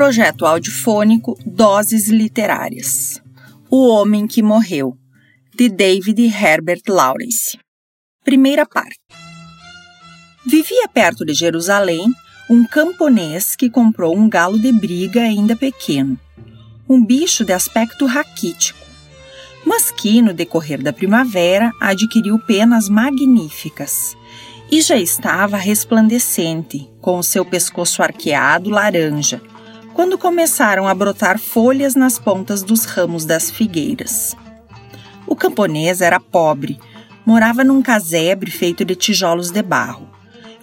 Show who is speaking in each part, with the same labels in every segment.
Speaker 1: Projeto audiofônico Doses Literárias. O Homem que Morreu, de David Herbert Lawrence. Primeira parte. Vivia perto de Jerusalém um camponês que comprou um galo de briga ainda pequeno, um bicho de aspecto raquítico, mas que, no decorrer da primavera, adquiriu penas magníficas e já estava resplandecente, com o seu pescoço arqueado laranja, quando começaram a brotar folhas nas pontas dos ramos das figueiras. O camponês era pobre, morava num casebre feito de tijolos de barro,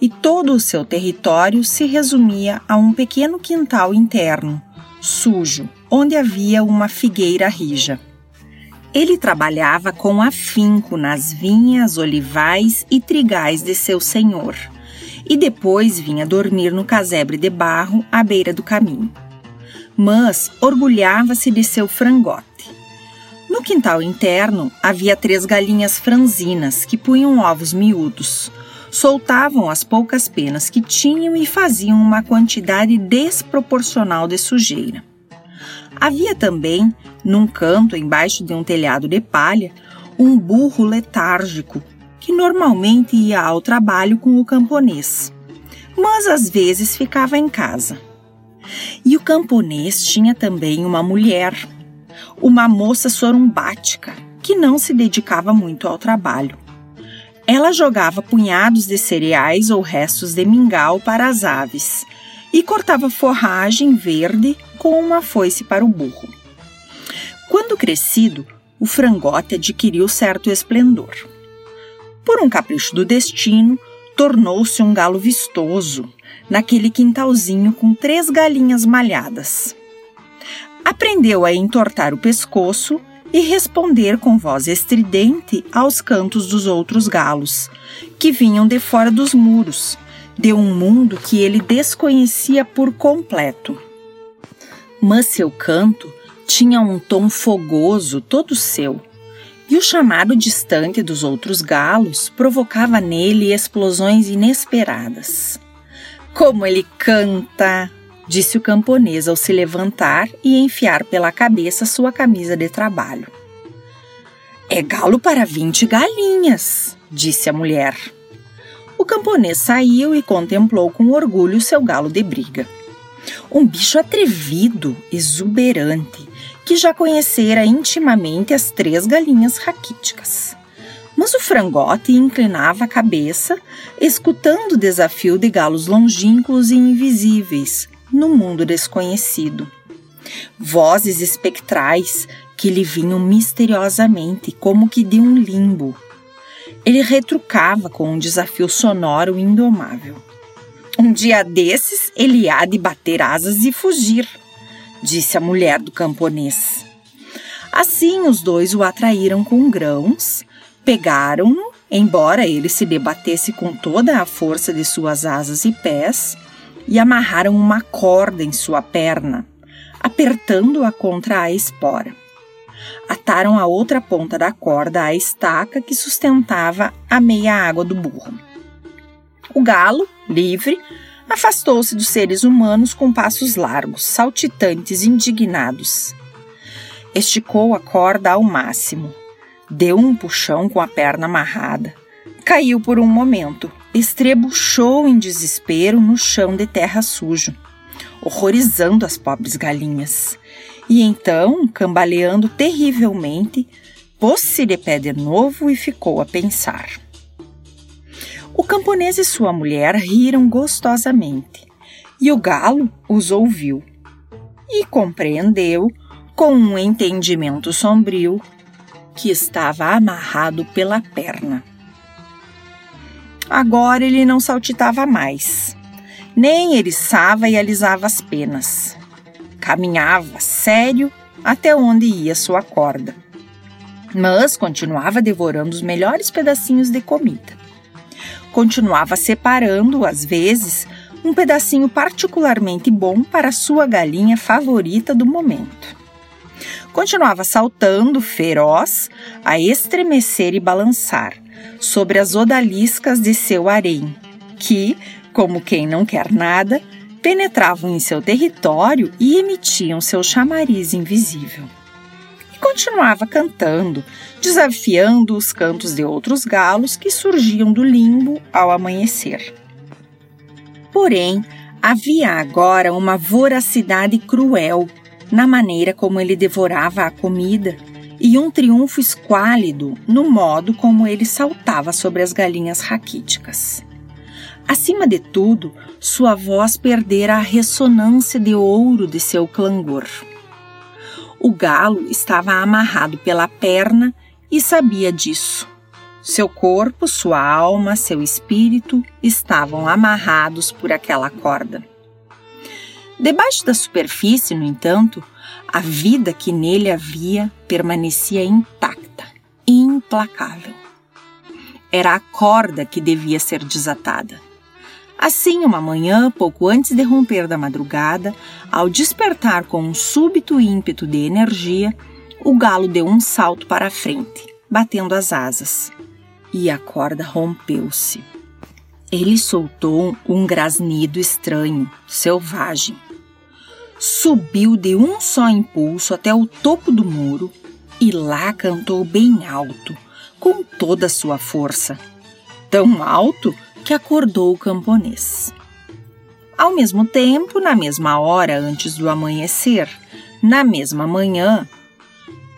Speaker 1: e todo o seu território se resumia a um pequeno quintal interno, sujo, onde havia uma figueira rija. Ele trabalhava com afinco nas vinhas, olivais e trigais de seu senhor, e depois vinha dormir no casebre de barro à beira do caminho. Mas orgulhava-se de seu frangote. No quintal interno havia três galinhas franzinas que punham ovos miúdos, soltavam as poucas penas que tinham e faziam uma quantidade desproporcional de sujeira. Havia também, num canto embaixo de um telhado de palha, um burro letárgico que normalmente ia ao trabalho com o camponês, mas às vezes ficava em casa. E o camponês tinha também uma mulher, uma moça sorumbática, que não se dedicava muito ao trabalho. Ela jogava punhados de cereais ou restos de mingau para as aves e cortava forragem verde com uma foice para o burro. Quando crescido, o frangote adquiriu certo esplendor. Por um capricho do destino, tornou-se um galo vistoso, naquele quintalzinho com três galinhas malhadas. Aprendeu a entortar o pescoço e responder com voz estridente aos cantos dos outros galos, que vinham de fora dos muros, de um mundo que ele desconhecia por completo. Mas seu canto tinha um tom fogoso todo seu, e o chamado distante dos outros galos provocava nele explosões inesperadas. Como ele canta! disse o camponês ao se levantar e enfiar pela cabeça sua camisa de trabalho. É galo para vinte galinhas, disse a mulher. O camponês saiu e contemplou com orgulho seu galo de briga. Um bicho atrevido, exuberante, que já conhecera intimamente as três galinhas raquíticas. Mas o frangote inclinava a cabeça, escutando o desafio de galos longínquos e invisíveis, no mundo desconhecido. Vozes espectrais que lhe vinham misteriosamente, como que de um limbo. Ele retrucava com um desafio sonoro indomável. Um dia desses ele há de bater asas e fugir, disse a mulher do camponês. Assim os dois o atraíram com grãos, pegaram-no, embora ele se debatesse com toda a força de suas asas e pés, e amarraram uma corda em sua perna, apertando-a contra a espora. Ataram a outra ponta da corda à estaca que sustentava a meia água do burro. O galo, livre, afastou-se dos seres humanos com passos largos, saltitantes, indignados. Esticou a corda ao máximo, deu um puxão com a perna amarrada, caiu por um momento, estrebuchou em desespero no chão de terra sujo, horrorizando as pobres galinhas. E então, cambaleando terrivelmente, pôs-se de pé de novo e ficou a pensar. O camponês e sua mulher riram gostosamente, e o galo os ouviu e compreendeu, com um entendimento sombrio, que estava amarrado pela perna. Agora ele não saltitava mais, nem eriçava e alisava as penas. Caminhava sério até onde ia sua corda, mas continuava devorando os melhores pedacinhos de comida. Continuava separando, às vezes, um pedacinho particularmente bom para sua galinha favorita do momento. Continuava saltando, feroz, a estremecer e balançar, sobre as odaliscas de seu harém, que, como quem não quer nada, penetravam em seu território e emitiam seu chamariz invisível. E continuava cantando, desafiando os cantos de outros galos que surgiam do limbo ao amanhecer. Porém, havia agora uma voracidade cruel na maneira como ele devorava a comida e um triunfo esquálido no modo como ele saltava sobre as galinhas raquíticas. Acima de tudo, sua voz perdera a ressonância de ouro de seu clangor. O galo estava amarrado pela perna e sabia disso. Seu corpo, sua alma, seu espírito estavam amarrados por aquela corda. Debaixo da superfície, no entanto, a vida que nele havia permanecia intacta, implacável. Era a corda que devia ser desatada. Assim, uma manhã, pouco antes de romper da madrugada, ao despertar com um súbito ímpeto de energia, o galo deu um salto para a frente, batendo as asas. E a corda rompeu-se. Ele soltou um grasnido estranho, selvagem subiu de um só impulso até o topo do muro e lá cantou bem alto, com toda a sua força. Tão alto que acordou o camponês. Ao mesmo tempo, na mesma hora antes do amanhecer, na mesma manhã,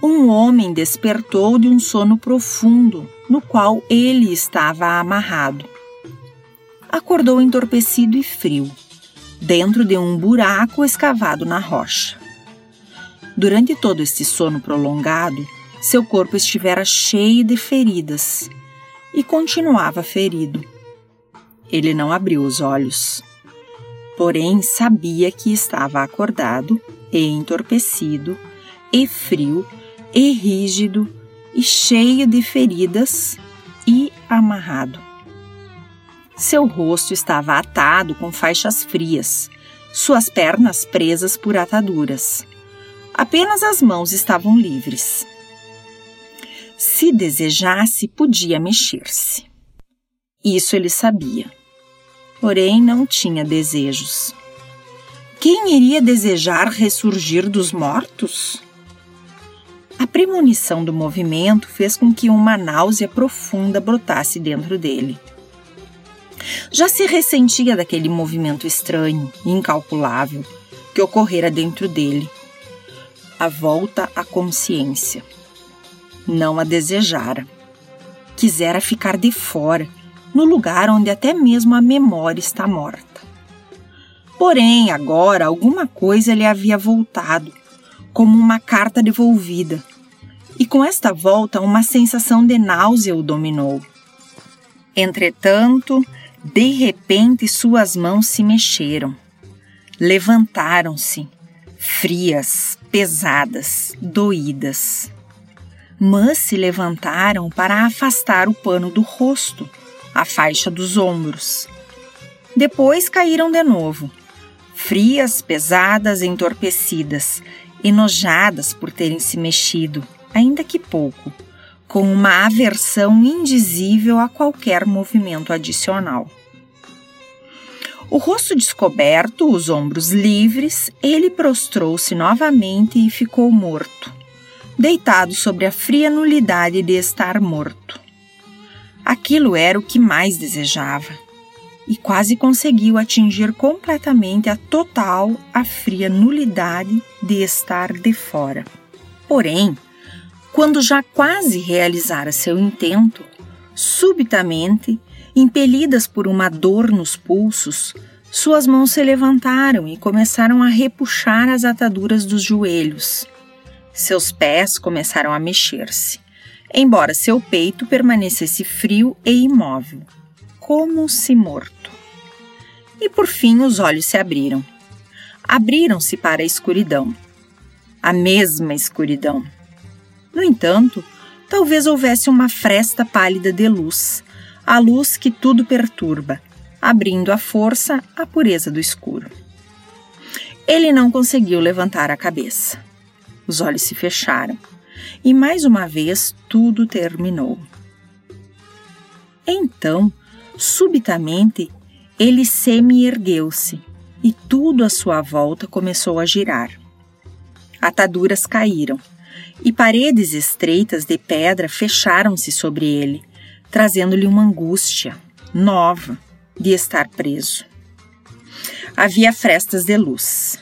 Speaker 1: um homem despertou de um sono profundo no qual ele estava amarrado. Acordou entorpecido e frio dentro de um buraco escavado na rocha. Durante todo este sono prolongado, seu corpo estivera cheio de feridas e continuava ferido. Ele não abriu os olhos. Porém, sabia que estava acordado e entorpecido, e frio, e rígido, e cheio de feridas e amarrado. Seu rosto estava atado com faixas frias, suas pernas presas por ataduras. Apenas as mãos estavam livres. Se desejasse, podia mexer-se. Isso ele sabia. Porém, não tinha desejos. Quem iria desejar ressurgir dos mortos? A premonição do movimento fez com que uma náusea profunda brotasse dentro dele. Já se ressentia daquele movimento estranho e incalculável que ocorrera dentro dele. A volta à consciência. Não a desejara. Quisera ficar de fora, no lugar onde até mesmo a memória está morta. Porém, agora alguma coisa lhe havia voltado, como uma carta devolvida. E com esta volta, uma sensação de náusea o dominou. Entretanto, de repente, suas mãos se mexeram. Levantaram-se, frias, pesadas, doídas. Mas se levantaram para afastar o pano do rosto, a faixa dos ombros. Depois caíram de novo, frias, pesadas, entorpecidas, enojadas por terem se mexido, ainda que pouco com uma aversão indizível a qualquer movimento adicional. O rosto descoberto, os ombros livres, ele prostrou-se novamente e ficou morto, deitado sobre a fria nulidade de estar morto. Aquilo era o que mais desejava, e quase conseguiu atingir completamente a total, a fria nulidade de estar de fora. Porém, quando já quase realizara seu intento, subitamente, impelidas por uma dor nos pulsos, suas mãos se levantaram e começaram a repuxar as ataduras dos joelhos. Seus pés começaram a mexer-se, embora seu peito permanecesse frio e imóvel, como se morto. E por fim os olhos se abriram. Abriram-se para a escuridão. A mesma escuridão no entanto, talvez houvesse uma fresta pálida de luz, a luz que tudo perturba, abrindo à força a pureza do escuro. Ele não conseguiu levantar a cabeça. Os olhos se fecharam e mais uma vez tudo terminou. Então, subitamente, ele semi-ergueu-se, e tudo à sua volta começou a girar. Ataduras caíram e paredes estreitas de pedra fecharam-se sobre ele, trazendo-lhe uma angústia nova de estar preso. Havia frestas de luz.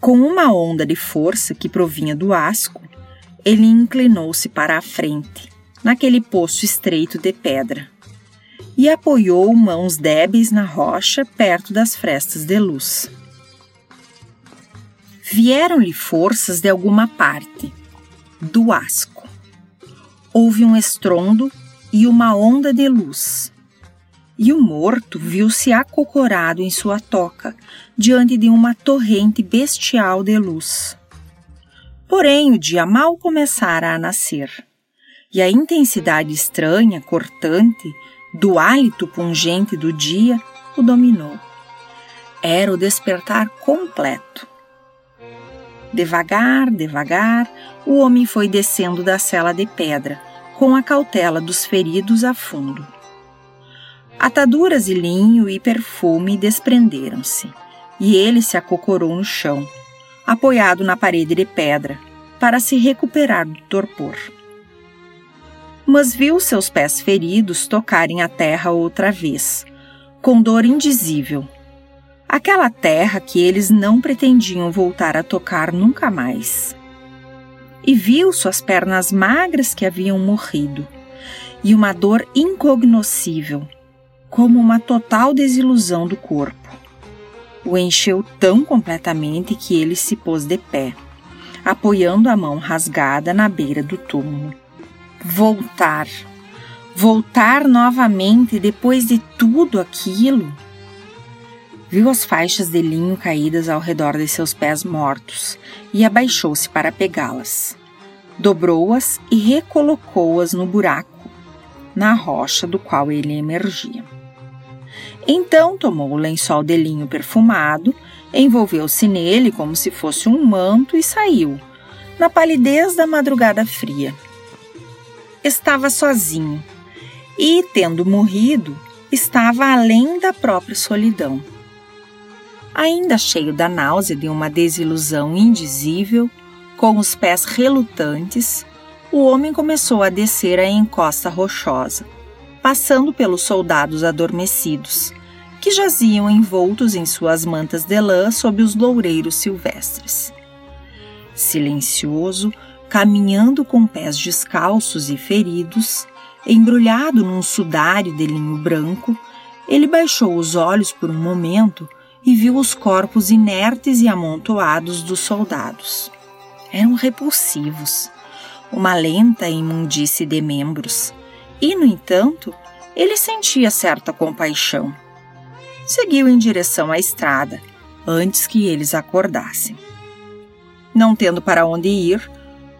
Speaker 1: Com uma onda de força que provinha do asco, ele inclinou-se para a frente, naquele poço estreito de pedra, e apoiou mãos débeis na rocha perto das frestas de luz. Vieram-lhe forças de alguma parte, do asco. Houve um estrondo e uma onda de luz. E o morto viu-se acocorado em sua toca, diante de uma torrente bestial de luz. Porém, o dia mal começara a nascer, e a intensidade estranha, cortante, do hálito pungente do dia o dominou. Era o despertar completo. Devagar, devagar, o homem foi descendo da cela de pedra, com a cautela dos feridos a fundo. Ataduras de linho e perfume desprenderam-se, e ele se acocorou no chão, apoiado na parede de pedra, para se recuperar do torpor. Mas viu seus pés feridos tocarem a terra outra vez, com dor indizível aquela terra que eles não pretendiam voltar a tocar nunca mais. E viu suas pernas magras que haviam morrido, e uma dor incognoscível, como uma total desilusão do corpo. O encheu tão completamente que ele se pôs de pé, apoiando a mão rasgada na beira do túmulo. Voltar. Voltar novamente depois de tudo aquilo Viu as faixas de linho caídas ao redor de seus pés mortos e abaixou-se para pegá-las. Dobrou-as e recolocou-as no buraco, na rocha do qual ele emergia. Então tomou o lençol de linho perfumado, envolveu-se nele como se fosse um manto e saiu, na palidez da madrugada fria. Estava sozinho e, tendo morrido, estava além da própria solidão. Ainda cheio da náusea de uma desilusão indizível, com os pés relutantes, o homem começou a descer a encosta rochosa, passando pelos soldados adormecidos, que jaziam envoltos em suas mantas de lã sob os loureiros silvestres. Silencioso, caminhando com pés descalços e feridos, embrulhado num sudário de linho branco, ele baixou os olhos por um momento e viu os corpos inertes e amontoados dos soldados. Eram repulsivos, uma lenta imundície de membros, e, no entanto, ele sentia certa compaixão. Seguiu em direção à estrada, antes que eles acordassem. Não tendo para onde ir,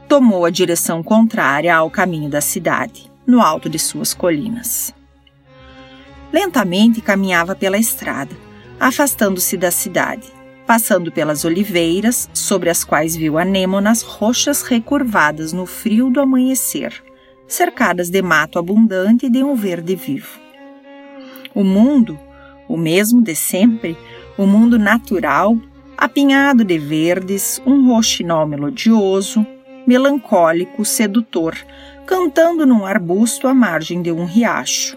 Speaker 1: tomou a direção contrária ao caminho da cidade, no alto de suas colinas. Lentamente caminhava pela estrada afastando-se da cidade, passando pelas oliveiras, sobre as quais viu anêmonas roxas recurvadas no frio do amanhecer, cercadas de mato abundante e de um verde vivo. O mundo, o mesmo de sempre, o mundo natural, apinhado de verdes, um roxinol melodioso, melancólico, sedutor, cantando num arbusto à margem de um riacho.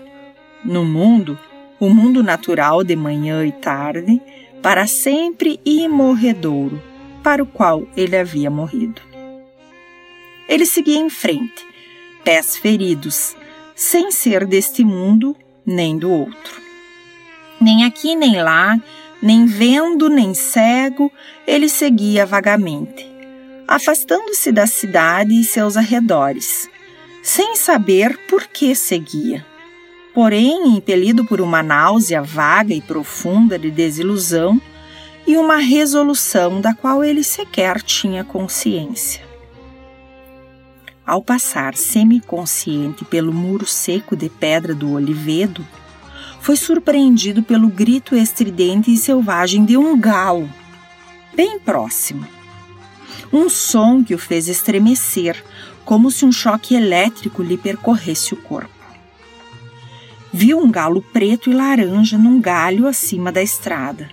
Speaker 1: No mundo, o mundo natural de manhã e tarde, para sempre e morredouro, para o qual ele havia morrido. Ele seguia em frente, pés feridos, sem ser deste mundo nem do outro. Nem aqui nem lá, nem vendo nem cego, ele seguia vagamente, afastando-se da cidade e seus arredores, sem saber por que seguia porém impelido por uma náusea vaga e profunda de desilusão e uma resolução da qual ele sequer tinha consciência. Ao passar semiconsciente pelo muro seco de pedra do olivedo, foi surpreendido pelo grito estridente e selvagem de um galo, bem próximo. Um som que o fez estremecer, como se um choque elétrico lhe percorresse o corpo viu um galo preto e laranja num galho acima da estrada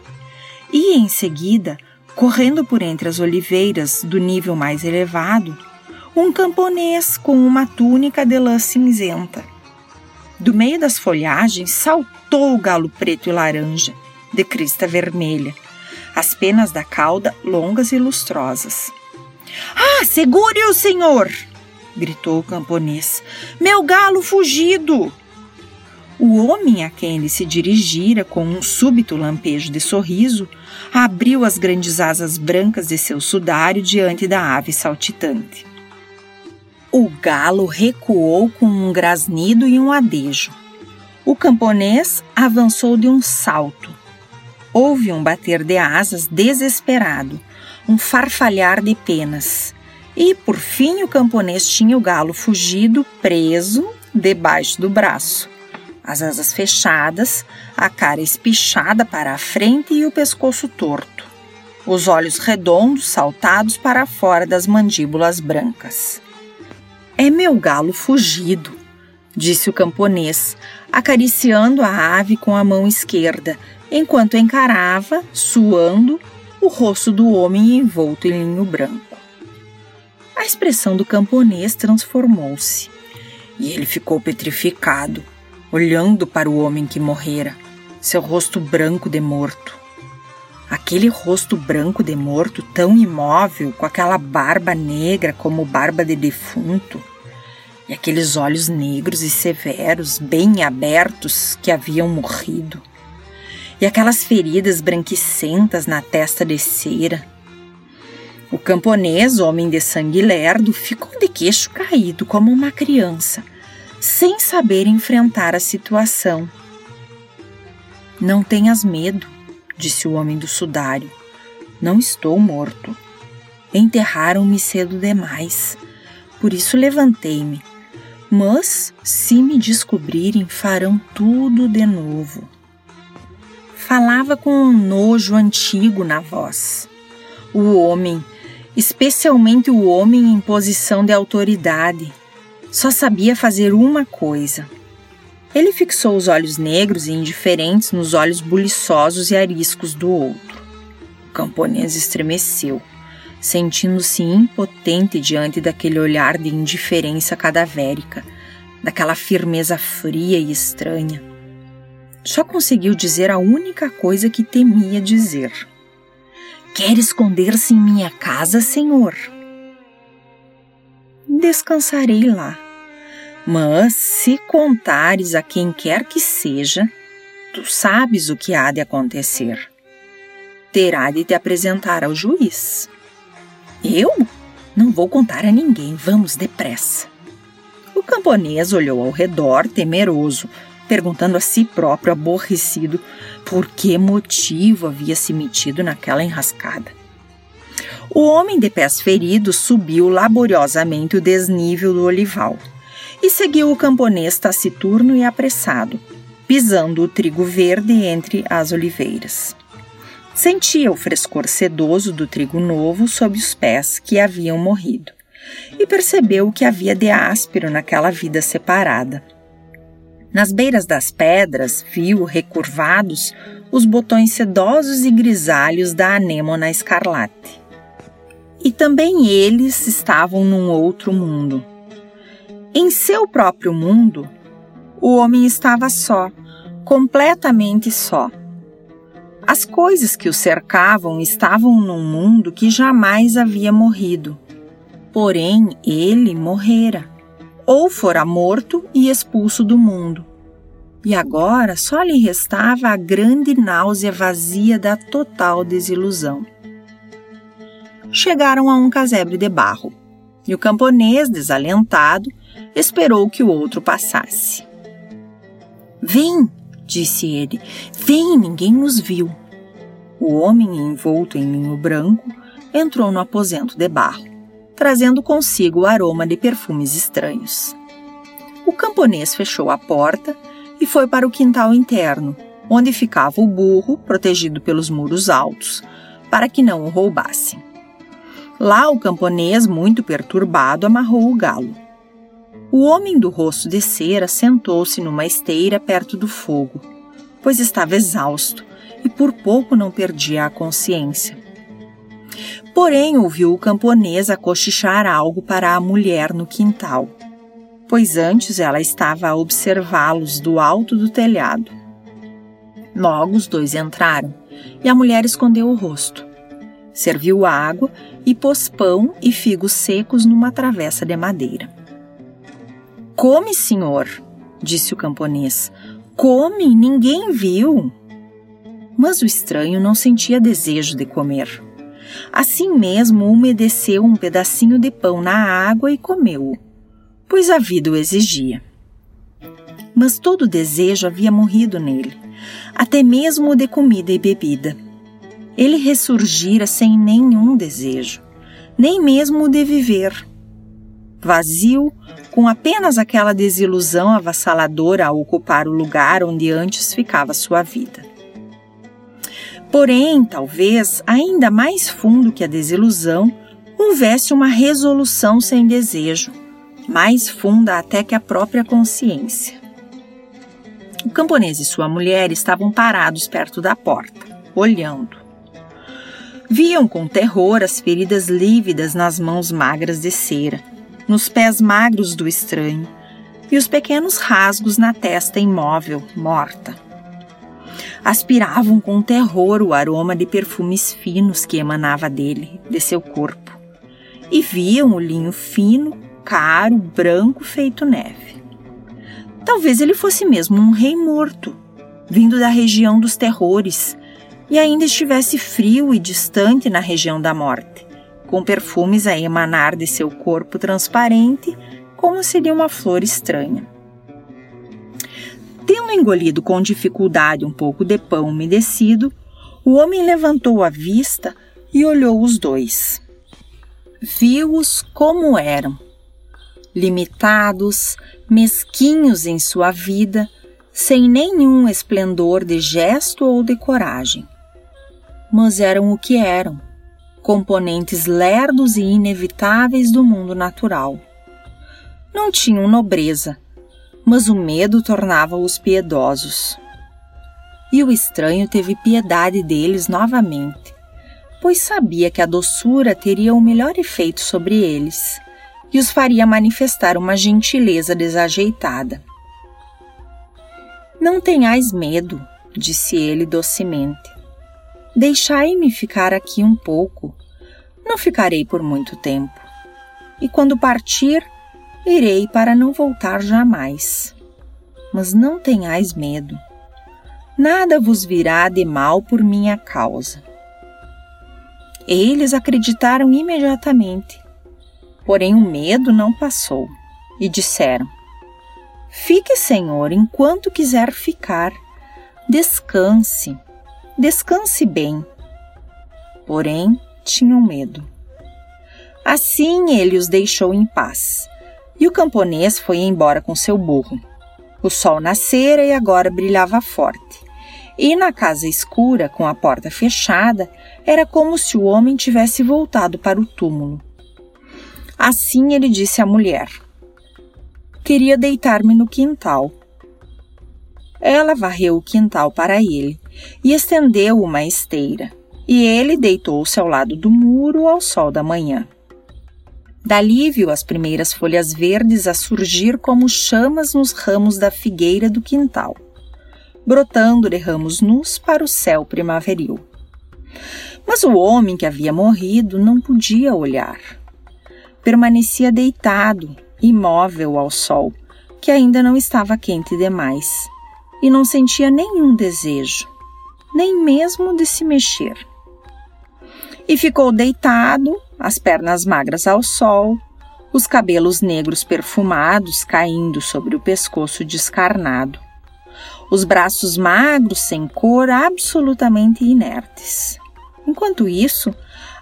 Speaker 1: E em seguida, correndo por entre as oliveiras do nível mais elevado, um camponês com uma túnica de lã cinzenta. Do meio das folhagens saltou o galo preto e laranja, de crista vermelha, as penas da cauda longas e lustrosas. Ah, segure-o, senhor! gritou o camponês. Meu galo fugido! O homem a quem ele se dirigira com um súbito lampejo de sorriso abriu as grandes asas brancas de seu sudário diante da ave saltitante. O galo recuou com um grasnido e um adejo. O camponês avançou de um salto. Houve um bater de asas desesperado, um farfalhar de penas. E, por fim, o camponês tinha o galo fugido, preso, debaixo do braço. As asas fechadas, a cara espichada para a frente e o pescoço torto. Os olhos redondos saltados para fora das mandíbulas brancas. É meu galo fugido, disse o camponês, acariciando a ave com a mão esquerda, enquanto encarava, suando, o rosto do homem envolto em linho branco. A expressão do camponês transformou-se e ele ficou petrificado, olhando para o homem que morrera, seu rosto branco de morto. Aquele rosto branco de morto, tão imóvel, com aquela barba negra como barba de defunto, e aqueles olhos negros e severos, bem abertos, que haviam morrido, e aquelas feridas branquicentas na testa de cera. O camponês, homem de sangue lerdo, ficou de queixo caído como uma criança, sem saber enfrentar a situação. Não tenhas medo, disse o homem do sudário. Não estou morto. Enterraram-me cedo demais. Por isso levantei-me mas, se me descobrirem, farão tudo de novo. Falava com um nojo antigo na voz. O homem, especialmente o homem em posição de autoridade, só sabia fazer uma coisa. Ele fixou os olhos negros e indiferentes nos olhos buliçosos e ariscos do outro. O camponês estremeceu sentindo-se impotente diante daquele olhar de indiferença cadavérica, daquela firmeza fria e estranha. Só conseguiu dizer a única coisa que temia dizer: Quer esconder-se em minha casa, senhor? Descansarei lá. Mas se contares a quem quer que seja, tu sabes o que há de acontecer. Terá de te apresentar ao juiz. Eu? Não vou contar a ninguém, vamos depressa. O camponês olhou ao redor, temeroso, perguntando a si próprio, aborrecido, por que motivo havia se metido naquela enrascada. O homem de pés feridos subiu laboriosamente o desnível do olival e seguiu o camponês taciturno e apressado, pisando o trigo verde entre as oliveiras. Sentia o frescor sedoso do trigo novo sob os pés que haviam morrido e percebeu o que havia de áspero naquela vida separada. Nas beiras das pedras, viu, recurvados, os botões sedosos e grisalhos da anêmona escarlate. E também eles estavam num outro mundo. Em seu próprio mundo, o homem estava só, completamente só as coisas que o cercavam estavam num mundo que jamais havia morrido. Porém, ele morrera, ou fora morto e expulso do mundo. E agora só lhe restava a grande náusea vazia da total desilusão. Chegaram a um casebre de barro, e o camponês, desalentado, esperou que o outro passasse. Vem, disse ele, vem, ninguém nos viu. O homem envolto em linho branco entrou no aposento de barro, trazendo consigo o aroma de perfumes estranhos. O camponês fechou a porta e foi para o quintal interno, onde ficava o burro, protegido pelos muros altos, para que não o roubassem. Lá o camponês, muito perturbado, amarrou o galo. O homem do rosto de cera sentou-se numa esteira perto do fogo, pois estava exausto e por pouco não perdia a consciência. Porém, ouviu o camponês cochichar algo para a mulher no quintal, pois antes ela estava a observá-los do alto do telhado. Logo os dois entraram e a mulher escondeu o rosto. Serviu água e pôs pão e figos secos numa travessa de madeira. Come, senhor, disse o camponês. Come, ninguém viu. Mas o estranho não sentia desejo de comer. Assim mesmo, umedeceu um pedacinho de pão na água e comeu-o, pois a vida o exigia. Mas todo desejo havia morrido nele, até mesmo o de comida e bebida. Ele ressurgira sem nenhum desejo, nem mesmo o de viver. Vazio, com apenas aquela desilusão avassaladora a ocupar o lugar onde antes ficava sua vida. Porém, talvez, ainda mais fundo que a desilusão, houvesse uma resolução sem desejo, mais funda até que a própria consciência. O camponês e sua mulher estavam parados perto da porta, olhando. Viam com terror as feridas lívidas nas mãos magras de cera, nos pés magros do estranho e os pequenos rasgos na testa imóvel, morta aspiravam com terror o aroma de perfumes finos que emanava dele, de seu corpo, e viam o linho fino, caro, branco feito neve. Talvez ele fosse mesmo um rei morto, vindo da região dos terrores, e ainda estivesse frio e distante na região da morte, com perfumes a emanar de seu corpo transparente, como seria uma flor estranha. Tendo engolido com dificuldade um pouco de pão umedecido, o homem levantou a vista e olhou os dois. Viu-os como eram, limitados, mesquinhos em sua vida, sem nenhum esplendor de gesto ou de coragem. Mas eram o que eram, componentes lerdos e inevitáveis do mundo natural. Não tinham nobreza, mas o medo tornava-os piedosos. E o estranho teve piedade deles novamente, pois sabia que a doçura teria o melhor efeito sobre eles e os faria manifestar uma gentileza desajeitada. Não tenhais medo, disse ele docemente. Deixai-me ficar aqui um pouco. Não ficarei por muito tempo. E quando partir, irei para não voltar jamais. Mas não tenhais medo. Nada vos virá de mal por minha causa. Eles acreditaram imediatamente. Porém, o medo não passou e disseram: Fique, Senhor, enquanto quiser ficar. Descanse, descanse bem. Porém, tinham medo. Assim ele os deixou em paz e o camponês foi embora com seu burro. O sol nascera e agora brilhava forte. E na casa escura, com a porta fechada, era como se o homem tivesse voltado para o túmulo. Assim ele disse à mulher: Queria deitar-me no quintal. Ela varreu o quintal para ele e estendeu uma esteira, e ele deitou-se ao lado do muro ao sol da manhã. Dali viu as primeiras folhas verdes a surgir como chamas nos ramos da figueira do quintal, brotando de ramos nus para o céu primaveril. Mas o homem que havia morrido não podia olhar. Permanecia deitado, imóvel ao sol, que ainda não estava quente demais, e não sentia nenhum desejo, nem mesmo de se mexer. E ficou deitado, as pernas magras ao sol, os cabelos negros perfumados caindo sobre o pescoço descarnado, os braços magros sem cor absolutamente inertes. Enquanto isso,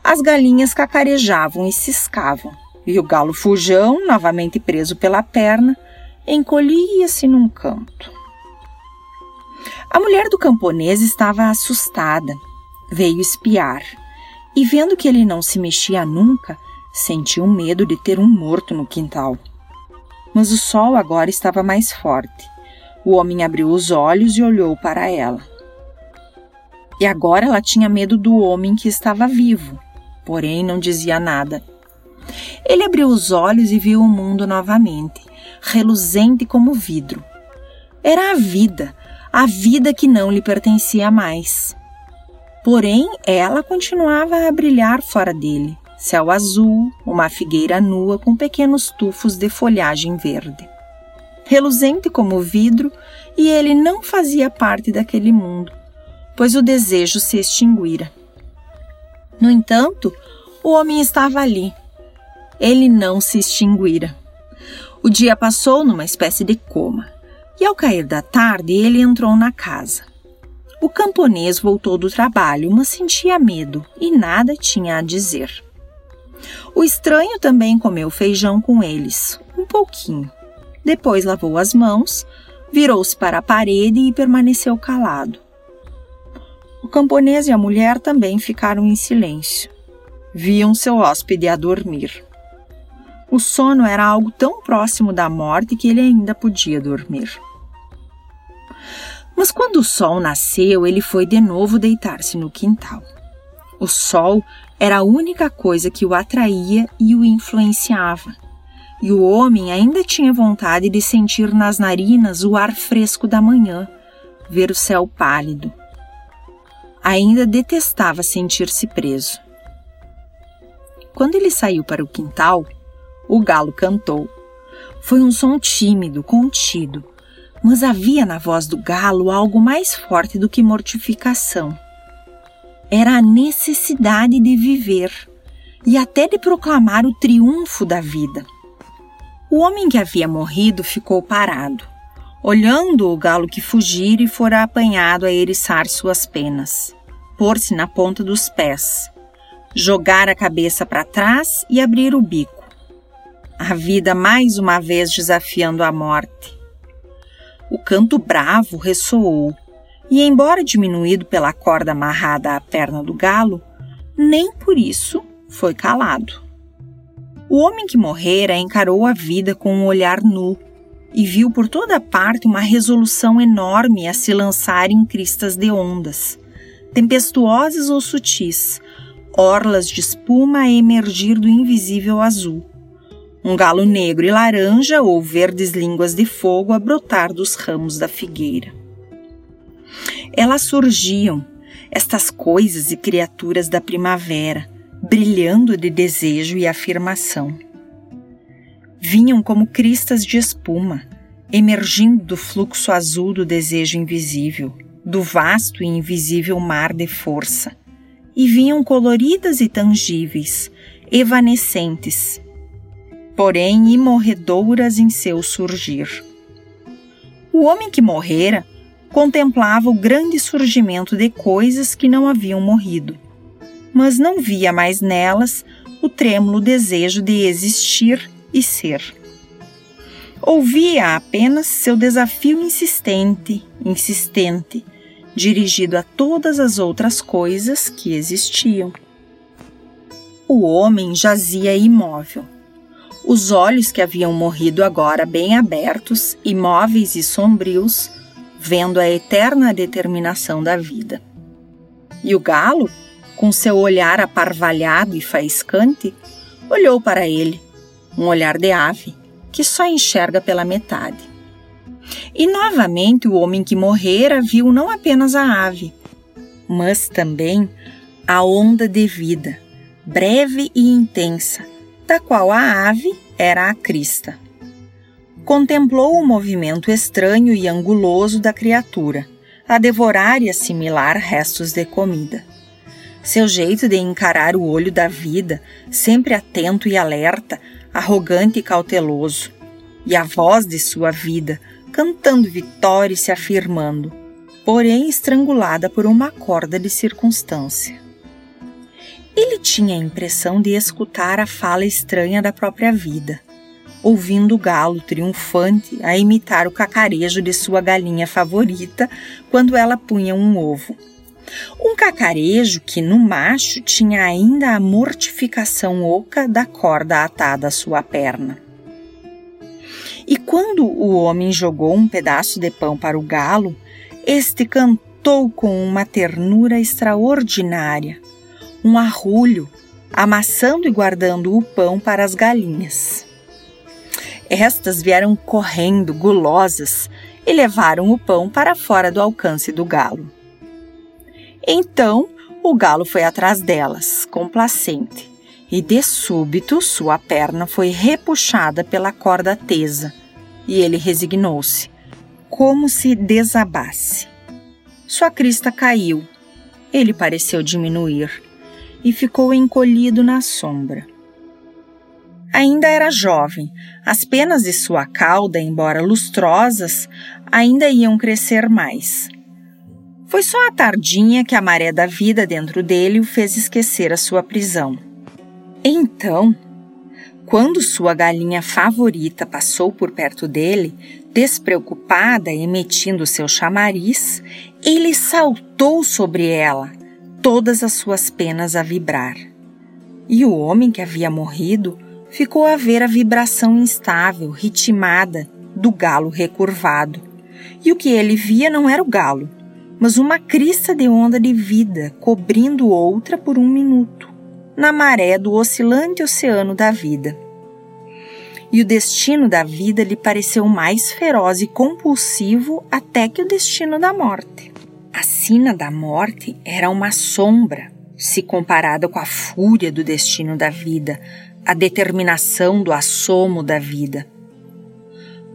Speaker 1: as galinhas cacarejavam e ciscavam, e o galo fujão, novamente preso pela perna, encolhia-se num canto. A mulher do camponês estava assustada. Veio espiar e vendo que ele não se mexia nunca, sentiu medo de ter um morto no quintal. Mas o sol agora estava mais forte. O homem abriu os olhos e olhou para ela. E agora ela tinha medo do homem que estava vivo, porém não dizia nada. Ele abriu os olhos e viu o mundo novamente, reluzente como vidro. Era a vida, a vida que não lhe pertencia mais. Porém, ela continuava a brilhar fora dele. Céu azul, uma figueira nua com pequenos tufos de folhagem verde. Reluzente como vidro, e ele não fazia parte daquele mundo, pois o desejo se extinguira. No entanto, o homem estava ali. Ele não se extinguira. O dia passou numa espécie de coma, e ao cair da tarde ele entrou na casa. O camponês voltou do trabalho, mas sentia medo e nada tinha a dizer. O estranho também comeu feijão com eles, um pouquinho. Depois lavou as mãos, virou-se para a parede e permaneceu calado. O camponês e a mulher também ficaram em silêncio. Viam seu hóspede a dormir. O sono era algo tão próximo da morte que ele ainda podia dormir. Mas quando o sol nasceu, ele foi de novo deitar-se no quintal. O sol era a única coisa que o atraía e o influenciava. E o homem ainda tinha vontade de sentir nas narinas o ar fresco da manhã, ver o céu pálido. Ainda detestava sentir-se preso. Quando ele saiu para o quintal, o galo cantou. Foi um som tímido, contido, mas havia na voz do galo algo mais forte do que mortificação. Era a necessidade de viver e até de proclamar o triunfo da vida. O homem que havia morrido ficou parado, olhando o galo que fugira e fora apanhado a eriçar suas penas, pôr-se na ponta dos pés, jogar a cabeça para trás e abrir o bico. A vida mais uma vez desafiando a morte o canto bravo ressoou, e, embora diminuído pela corda amarrada à perna do galo, nem por isso foi calado. O homem que morrera encarou a vida com um olhar nu e viu por toda parte uma resolução enorme a se lançar em cristas de ondas, tempestuosas ou sutis, orlas de espuma a emergir do invisível azul um galo negro e laranja ou verdes línguas de fogo a brotar dos ramos da figueira. Elas surgiam, estas coisas e criaturas da primavera, brilhando de desejo e afirmação. Vinham como cristas de espuma, emergindo do fluxo azul do desejo invisível, do vasto e invisível mar de força, e vinham coloridas e tangíveis, evanescentes, porém imorredouras em seu surgir. O homem que morrera contemplava o grande surgimento de coisas que não haviam morrido, mas não via mais nelas o trêmulo desejo de existir e ser. Ouvia apenas seu desafio insistente, insistente, dirigido a todas as outras coisas que existiam. O homem jazia imóvel os olhos que haviam morrido agora bem abertos, imóveis e sombrios, vendo a eterna determinação da vida. E o galo, com seu olhar aparvalhado e faiscante, olhou para ele, um olhar de ave, que só enxerga pela metade. E novamente o homem que morrera viu não apenas a ave, mas também a onda de vida, breve e intensa, da qual a ave era a crista. Contemplou o movimento estranho e anguloso da criatura, a devorar e assimilar restos de comida. Seu jeito de encarar o olho da vida, sempre atento e alerta, arrogante e cauteloso, e a voz de sua vida, cantando vitória e se afirmando, porém estrangulada por uma corda de circunstância. Ele tinha a impressão de escutar a fala estranha da própria vida, ouvindo o galo triunfante a imitar o cacarejo de sua galinha favorita quando ela punha um ovo. Um cacarejo que no macho tinha ainda a mortificação oca da corda atada à sua perna. E quando o homem jogou um pedaço de pão para o galo, este cantou com uma ternura extraordinária, um arrulho, amassando e guardando o pão para as galinhas. Estas vieram correndo, gulosas, e levaram o pão para fora do alcance do galo. Então o galo foi atrás delas, complacente, e de súbito sua perna foi repuxada pela corda tesa, e ele resignou-se, como se desabasse. Sua crista caiu, ele pareceu diminuir e ficou encolhido na sombra. Ainda era jovem, as penas de sua cauda, embora lustrosas, ainda iam crescer mais. Foi só a tardinha que a maré da vida dentro dele o fez esquecer a sua prisão. Então, quando sua galinha favorita passou por perto dele, despreocupada, emitindo seu chamariz, ele saltou sobre ela, todas as suas penas a vibrar. E o homem que havia morrido ficou a ver a vibração instável, ritmada, do galo recurvado. E o que ele via não era o galo, mas uma crista de onda de vida cobrindo outra por um minuto, na maré do oscilante oceano da vida. E o destino da vida lhe pareceu mais feroz e compulsivo até que o destino da morte. A sina da morte era uma sombra, se comparada com a fúria do destino da vida, a determinação do assomo da vida.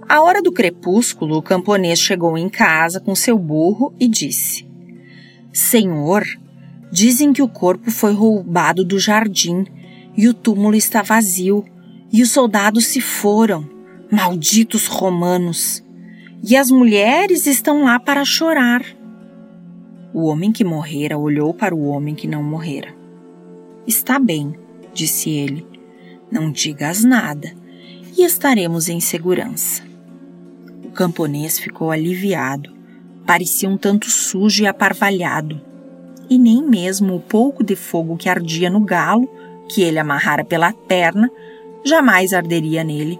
Speaker 1: À hora do crepúsculo, o camponês chegou em casa com seu burro e disse: Senhor, dizem que o corpo foi roubado do jardim e o túmulo está vazio e os soldados se foram, malditos romanos, e as mulheres estão lá para chorar. O homem que morrera olhou para o homem que não morrera. Está bem, disse ele, não digas nada e estaremos em segurança camponês ficou aliviado. Parecia um tanto sujo e aparvalhado. E nem mesmo o pouco de fogo que ardia no galo, que ele amarrara pela perna, jamais arderia nele.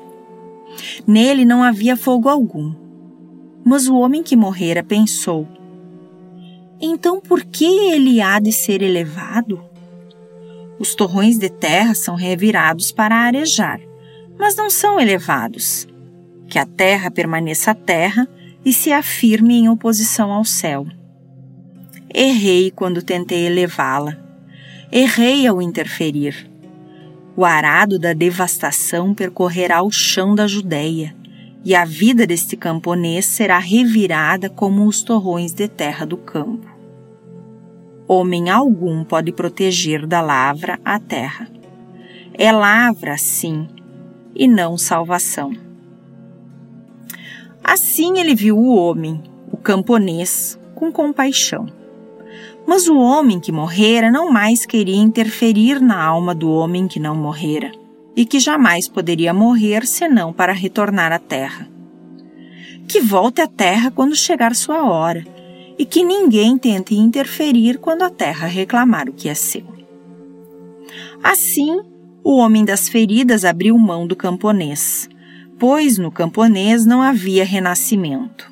Speaker 1: Nele não havia fogo algum. Mas o homem que morrera pensou: então por que ele há de ser elevado? Os torrões de terra são revirados para arejar, mas não são elevados que a terra permaneça terra e se afirme em oposição ao céu. Errei quando tentei elevá-la. Errei ao interferir. O arado da devastação percorrerá o chão da Judéia, e a vida deste camponês será revirada como os torrões de terra do campo. Homem algum pode proteger da lavra a terra. É lavra, sim, e não salvação. Assim ele viu o homem, o camponês, com compaixão. Mas o homem que morrera não mais queria interferir na alma do homem que não morrera, e que jamais poderia morrer senão para retornar à terra. Que volte à terra quando chegar sua hora, e que ninguém tente interferir quando a terra reclamar o que é seu. Assim, o homem das feridas abriu mão do camponês, pois no camponês não havia renascimento.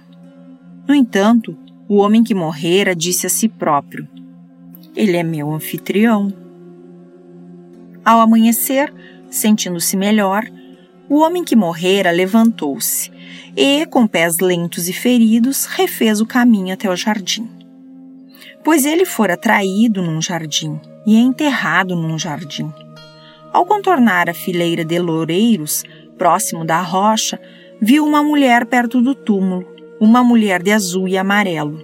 Speaker 1: No entanto, o homem que morrera disse a si próprio: Ele é meu anfitrião. Ao amanhecer, sentindo-se melhor, o homem que morrera levantou-se e, com pés lentos e feridos, refez o caminho até o jardim. Pois ele fora traído num jardim e enterrado num jardim. Ao contornar a fileira de loureiros, próximo da rocha, viu uma mulher perto do túmulo, uma mulher de azul e amarelo.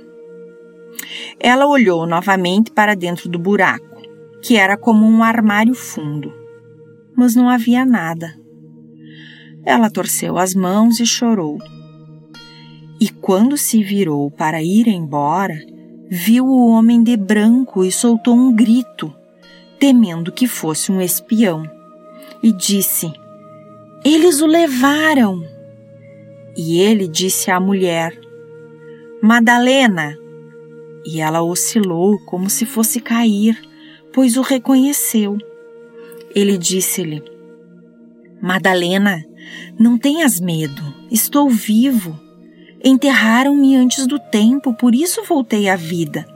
Speaker 1: Ela olhou novamente para dentro do buraco, que era como um armário fundo, mas não havia nada. Ela torceu as mãos e chorou. E quando se virou para ir embora, viu o homem de branco e soltou um grito, temendo que fosse um espião, e disse: eles o levaram. E ele disse à mulher: Madalena. E ela oscilou como se fosse cair, pois o reconheceu. Ele disse-lhe: Madalena, não tenhas medo, estou vivo. Enterraram-me antes do tempo, por isso voltei à vida.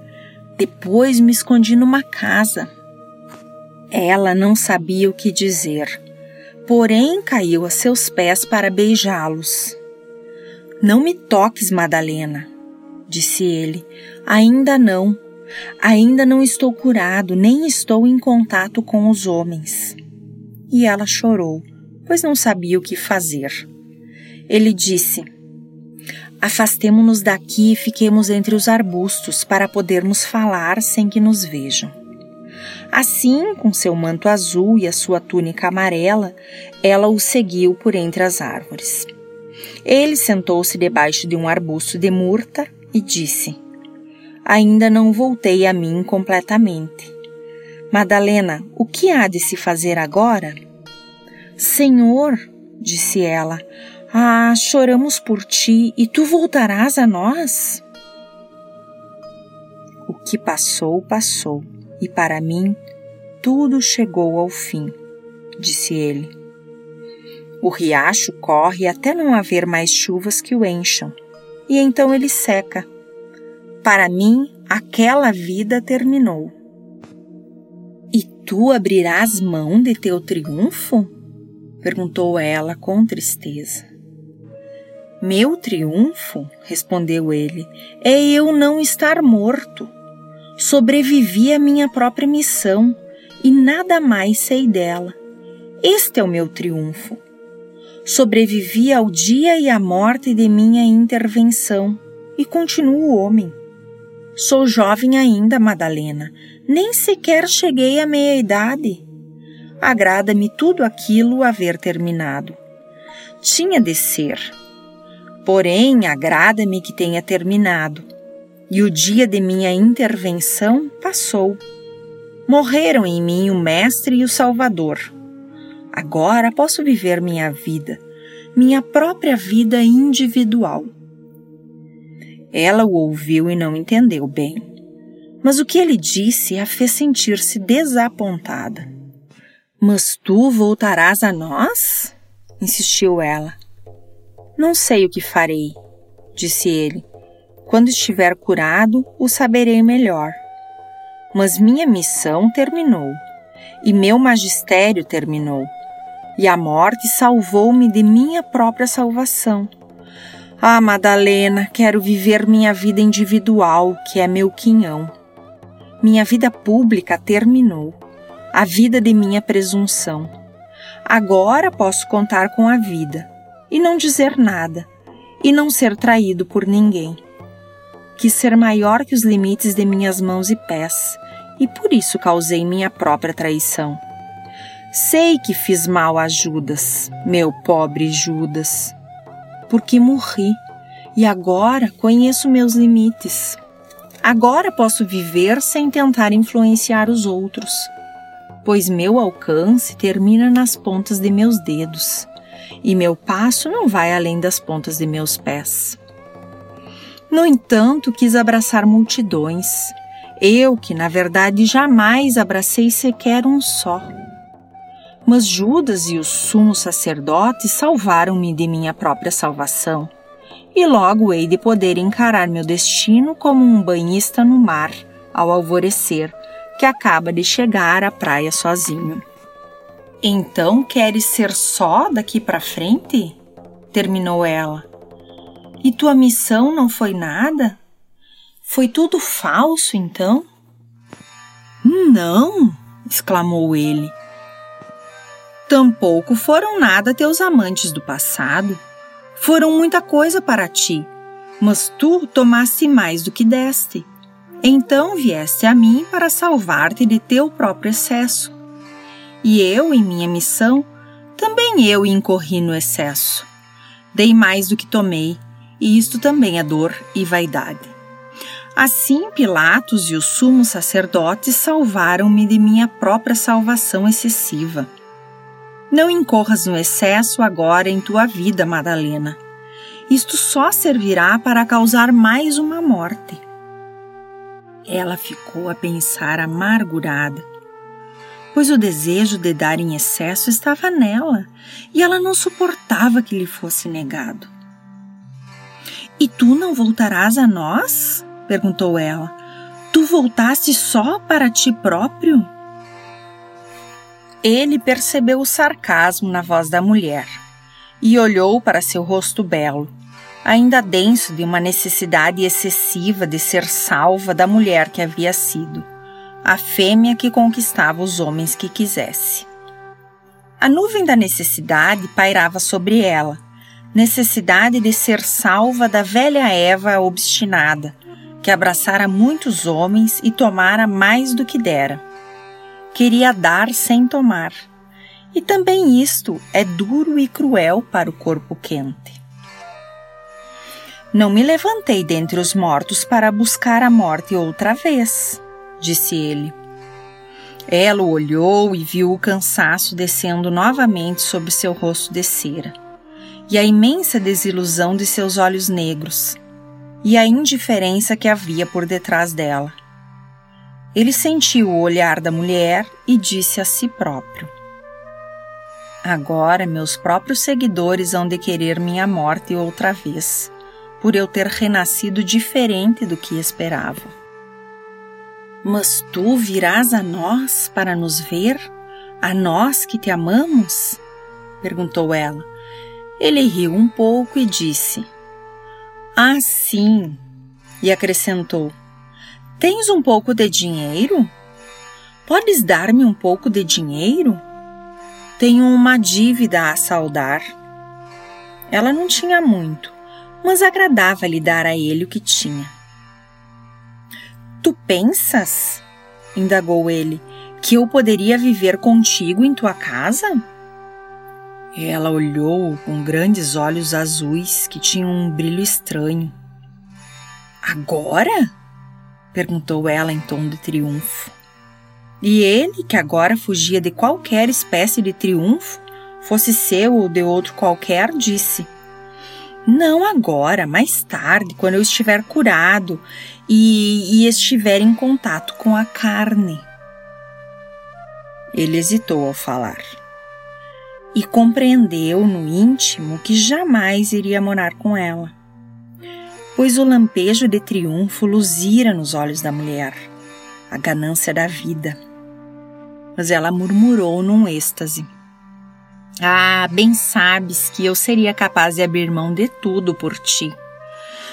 Speaker 1: Depois me escondi numa casa. Ela não sabia o que dizer, porém caiu a seus pés para beijá-los. Não me toques, Madalena, disse ele. Ainda não. Ainda não estou curado, nem estou em contato com os homens. E ela chorou, pois não sabia o que fazer. Ele disse: Afastemo-nos daqui e fiquemos entre os arbustos para podermos falar sem que nos vejam. Assim, com seu manto azul e a sua túnica amarela, ela o seguiu por entre as árvores. Ele sentou-se debaixo de um arbusto de murta e disse: Ainda não voltei a mim completamente. Madalena, o que há de se fazer agora? Senhor, disse ela, ah, choramos por ti e tu voltarás a nós? O que passou, passou, e para mim tudo chegou ao fim, disse ele. O riacho corre até não haver mais chuvas que o encham, e então ele seca. Para mim, aquela vida terminou. E tu abrirás mão de teu triunfo? Perguntou ela com tristeza. Meu triunfo, respondeu ele, é eu não estar morto. Sobrevivi à minha própria missão e nada mais sei dela. Este é o meu triunfo. Sobrevivi ao dia e à morte de minha intervenção e continuo homem. Sou jovem ainda, Madalena, nem sequer cheguei à meia-idade. Agrada-me tudo aquilo haver terminado. Tinha de ser Porém, agrada-me que tenha terminado, e o dia de minha intervenção passou. Morreram em mim o Mestre e o Salvador. Agora posso viver minha vida, minha própria vida individual. Ela o ouviu e não entendeu bem, mas o que ele disse a fez sentir-se desapontada. Mas tu voltarás a nós? insistiu ela. Não sei o que farei, disse ele. Quando estiver curado, o saberei melhor. Mas minha missão terminou, e meu magistério terminou, e a morte salvou-me de minha própria salvação. Ah, Madalena, quero viver minha vida individual, que é meu quinhão. Minha vida pública terminou, a vida de minha presunção. Agora posso contar com a vida, e não dizer nada, e não ser traído por ninguém. Quis ser maior que os limites de minhas mãos e pés, e por isso causei minha própria traição. Sei que fiz mal a Judas, meu pobre Judas, porque morri e agora conheço meus limites. Agora posso viver sem tentar influenciar os outros, pois meu alcance termina nas pontas de meus dedos e meu passo não vai além das pontas de meus pés. No entanto, quis abraçar multidões, eu que na verdade jamais abracei sequer um só. Mas Judas e os sumos sacerdotes salvaram-me de minha própria salvação, e logo hei de poder encarar meu destino como um banhista no mar, ao alvorecer, que acaba de chegar à praia sozinho. Então queres ser só daqui para frente? terminou ela. E tua missão não foi nada? Foi tudo falso, então? Não, exclamou ele. Tampouco foram nada teus amantes do passado. Foram muita coisa para ti, mas tu tomaste mais do que deste. Então vieste a mim para salvar-te de teu próprio excesso. E eu, em minha missão, também eu incorri no excesso. Dei mais do que tomei, e isto também é dor e vaidade. Assim, Pilatos e os sumos sacerdotes salvaram-me de minha própria salvação excessiva. Não incorras no excesso agora em tua vida, Madalena. Isto só servirá para causar mais uma morte. Ela ficou a pensar amargurada pois o desejo de dar em excesso estava nela e ela não suportava que lhe fosse negado. E tu não voltarás a nós? perguntou ela. Tu voltaste só para ti próprio? Ele percebeu o sarcasmo na voz da mulher e olhou para seu rosto belo, ainda denso de uma necessidade excessiva de ser salva da mulher que havia sido, a fêmea que conquistava os homens que quisesse. A nuvem da necessidade pairava sobre ela, necessidade de ser salva da velha Eva obstinada, que abraçara muitos homens e tomara mais do que dera. Queria dar sem tomar. E também isto é duro e cruel para o corpo quente. Não me levantei dentre os mortos para buscar a morte outra vez, disse ele. Ela olhou e viu o cansaço descendo novamente sobre seu rosto de cera, e a imensa desilusão de seus olhos negros, e a indiferença que havia por detrás dela. Ele sentiu o olhar da mulher e disse a si próprio: Agora meus próprios seguidores hão de querer minha morte outra vez, por eu ter renascido diferente do que esperava. Mas tu virás a nós para nos ver, a nós que te amamos? perguntou ela. Ele riu um pouco e disse: ah, sim. E acrescentou: Tens um pouco de dinheiro? Podes dar-me um pouco de dinheiro? Tenho uma dívida a saldar. Ela não tinha muito, mas agradava-lhe dar a ele o que tinha. Tu pensas, indagou ele, que eu poderia viver contigo em tua casa? Ela olhou com grandes olhos azuis que tinham um brilho estranho. Agora? perguntou ela em tom de triunfo. E ele, que agora fugia de qualquer espécie de triunfo, fosse seu ou de outro qualquer, disse: Não agora, mais tarde, quando eu estiver curado e, e estiver em contato com a carne. Ele hesitou ao falar e compreendeu no íntimo que jamais iria morar com ela, pois o lampejo de triunfo luzira nos olhos da mulher, a ganância da vida. Mas ela murmurou num êxtase. Ah, bem sabes que eu seria capaz de abrir mão de tudo por ti.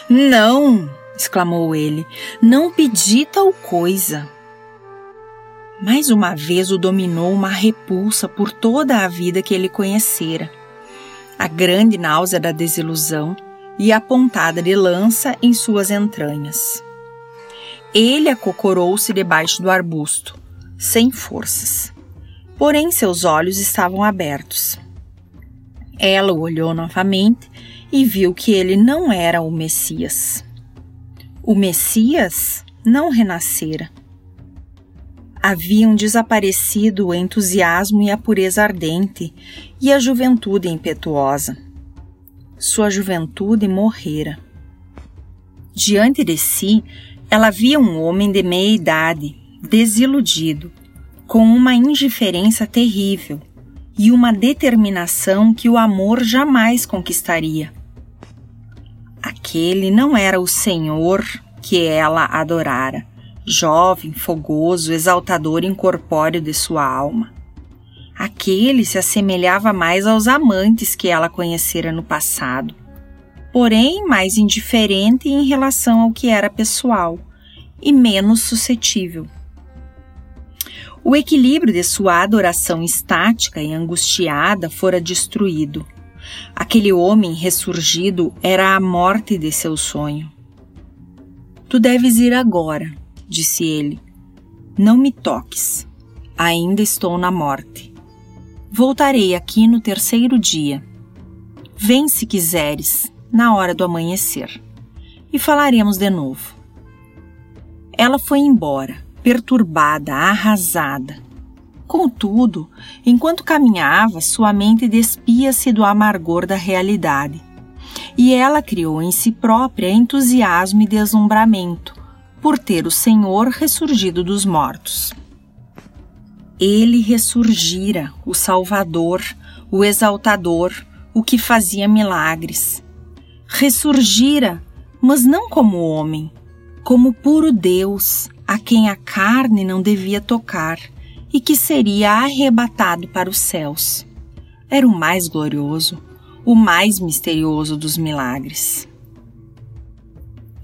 Speaker 1: Não! exclamou ele. Não pedi tal coisa. Mais uma vez o dominou uma repulsa por toda a vida que ele conhecera. A grande náusea da desilusão e a pontada de lança em suas entranhas. Ele acocorou-se debaixo do arbusto, sem forças. Porém, seus olhos estavam abertos. Ela o olhou novamente e viu que ele não era o Messias. O Messias não renascera haviam desaparecido o entusiasmo e a pureza ardente e a juventude impetuosa. Sua juventude morrera. Diante de si, ela via um homem de meia idade, desiludido, com uma indiferença terrível e uma determinação que o amor jamais conquistaria. Aquele não era o Senhor que ela adorara jovem, fogoso, exaltador incorpóreo de sua alma. Aquele se assemelhava mais aos amantes que ela conhecera no passado, porém mais indiferente em relação ao que era pessoal e menos suscetível. O equilíbrio de sua adoração estática e angustiada fora destruído. Aquele homem ressurgido era a morte de seu sonho. Tu deves ir agora, disse ele. Não me toques. Ainda estou na morte. Voltarei aqui no terceiro dia. Vem se quiseres, na hora do amanhecer, e falaremos de novo. Ela foi embora, perturbada, arrasada. Contudo, enquanto caminhava, sua mente despia-se do amargor da realidade. E ela criou em si própria entusiasmo e deslumbramento, por ter o Senhor ressurgido dos mortos. Ele ressurgira, o Salvador, o Exaltador, o que fazia milagres. Ressurgira mas não como homem, como puro Deus, a quem a carne não devia tocar e que seria arrebatado para os céus. Era o mais glorioso, o mais misterioso dos milagres.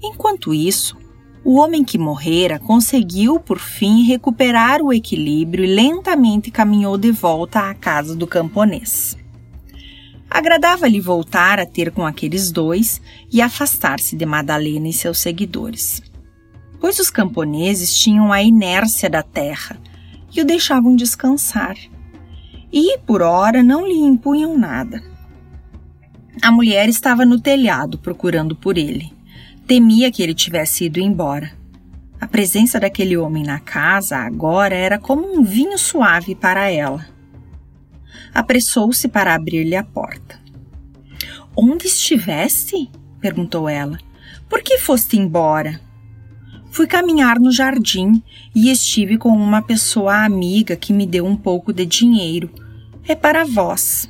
Speaker 1: Enquanto isso, o homem que morrera conseguiu, por fim, recuperar o equilíbrio e lentamente caminhou de volta à casa do camponês. Agradava-lhe voltar a ter com aqueles dois e afastar-se de Madalena e seus seguidores. Pois os camponeses tinham a inércia da terra e o deixavam descansar. E, por ora, não lhe impunham nada. A mulher estava no telhado procurando por ele. Temia que ele tivesse ido embora. A presença daquele homem na casa agora era como um vinho suave para ela. Apressou-se para abrir-lhe a porta. Onde estiveste? perguntou ela. Por que foste embora? Fui caminhar no jardim e estive com uma pessoa amiga que me deu um pouco de dinheiro. É para vós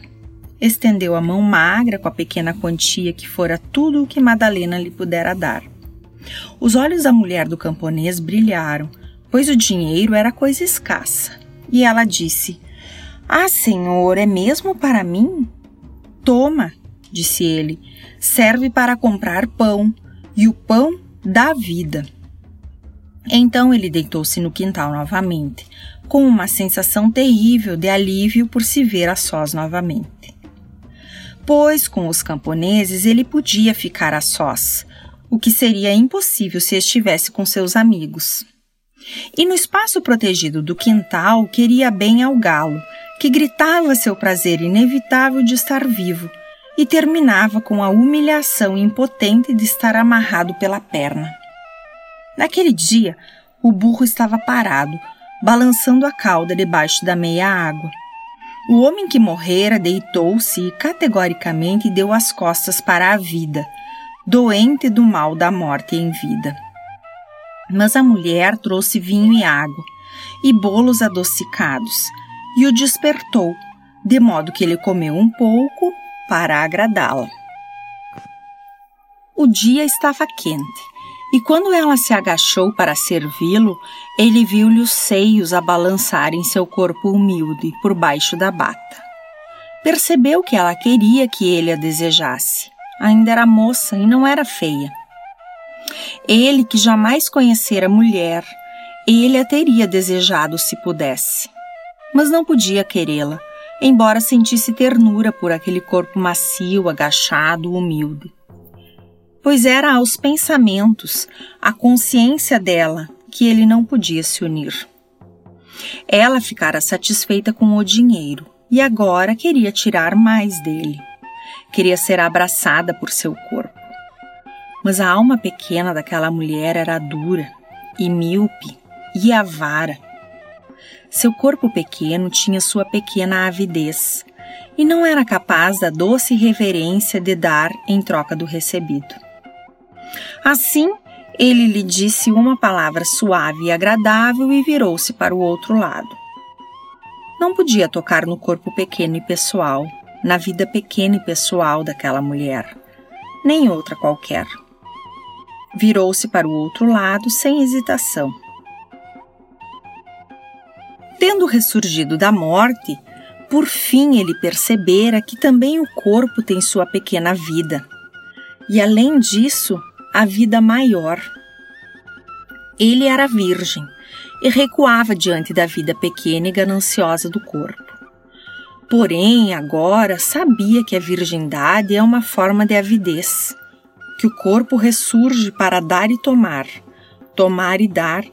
Speaker 1: estendeu a mão magra com a pequena quantia que fora tudo o que Madalena lhe pudera dar. Os olhos da mulher do camponês brilharam, pois o dinheiro era coisa escassa. E ela disse: Ah, senhor, é mesmo para mim? Toma, disse ele, serve para comprar pão, e o pão dá vida. Então ele deitou-se no quintal novamente, com uma sensação terrível de alívio por se ver a sós novamente pois com os camponeses ele podia ficar a sós, o que seria impossível se estivesse com seus amigos. E no espaço protegido do quintal queria bem ao galo, que gritava seu prazer inevitável de estar vivo e terminava com a humilhação impotente de estar amarrado pela perna. Naquele dia, o burro estava parado, balançando a cauda debaixo da meia água o homem que morrera deitou-se e categoricamente deu as costas para a vida, doente do mal da morte em vida. Mas a mulher trouxe vinho e água, e bolos adocicados, e o despertou, de modo que ele comeu um pouco para agradá-la. O dia estava quente e quando ela se agachou para servi-lo, ele viu-lhe os seios a balançar em seu corpo humilde por baixo da bata. Percebeu que ela queria que ele a desejasse. Ainda era moça e não era feia. Ele, que jamais conhecera mulher, ele a teria desejado se pudesse. Mas não podia querê-la, embora sentisse ternura por aquele corpo macio, agachado, humilde pois era aos pensamentos, à consciência dela, que ele não podia se unir. Ela ficara satisfeita com o dinheiro e agora queria tirar mais dele. Queria ser abraçada por seu corpo. Mas a alma pequena daquela mulher era dura e míope e avara. Seu corpo pequeno tinha sua pequena avidez e não era capaz da doce reverência de dar em troca do recebido. Assim, ele lhe disse uma palavra suave e agradável e virou-se para o outro lado. Não podia tocar no corpo pequeno e pessoal, na vida pequena e pessoal daquela mulher, nem outra qualquer. Virou-se para o outro lado sem hesitação. Tendo ressurgido da morte, por fim ele percebera que também o corpo tem sua pequena vida. E além disso, a vida maior. Ele era virgem e recuava diante da vida pequena e gananciosa do corpo. Porém, agora sabia que a virgindade é uma forma de avidez, que o corpo ressurge para dar e tomar, tomar e dar,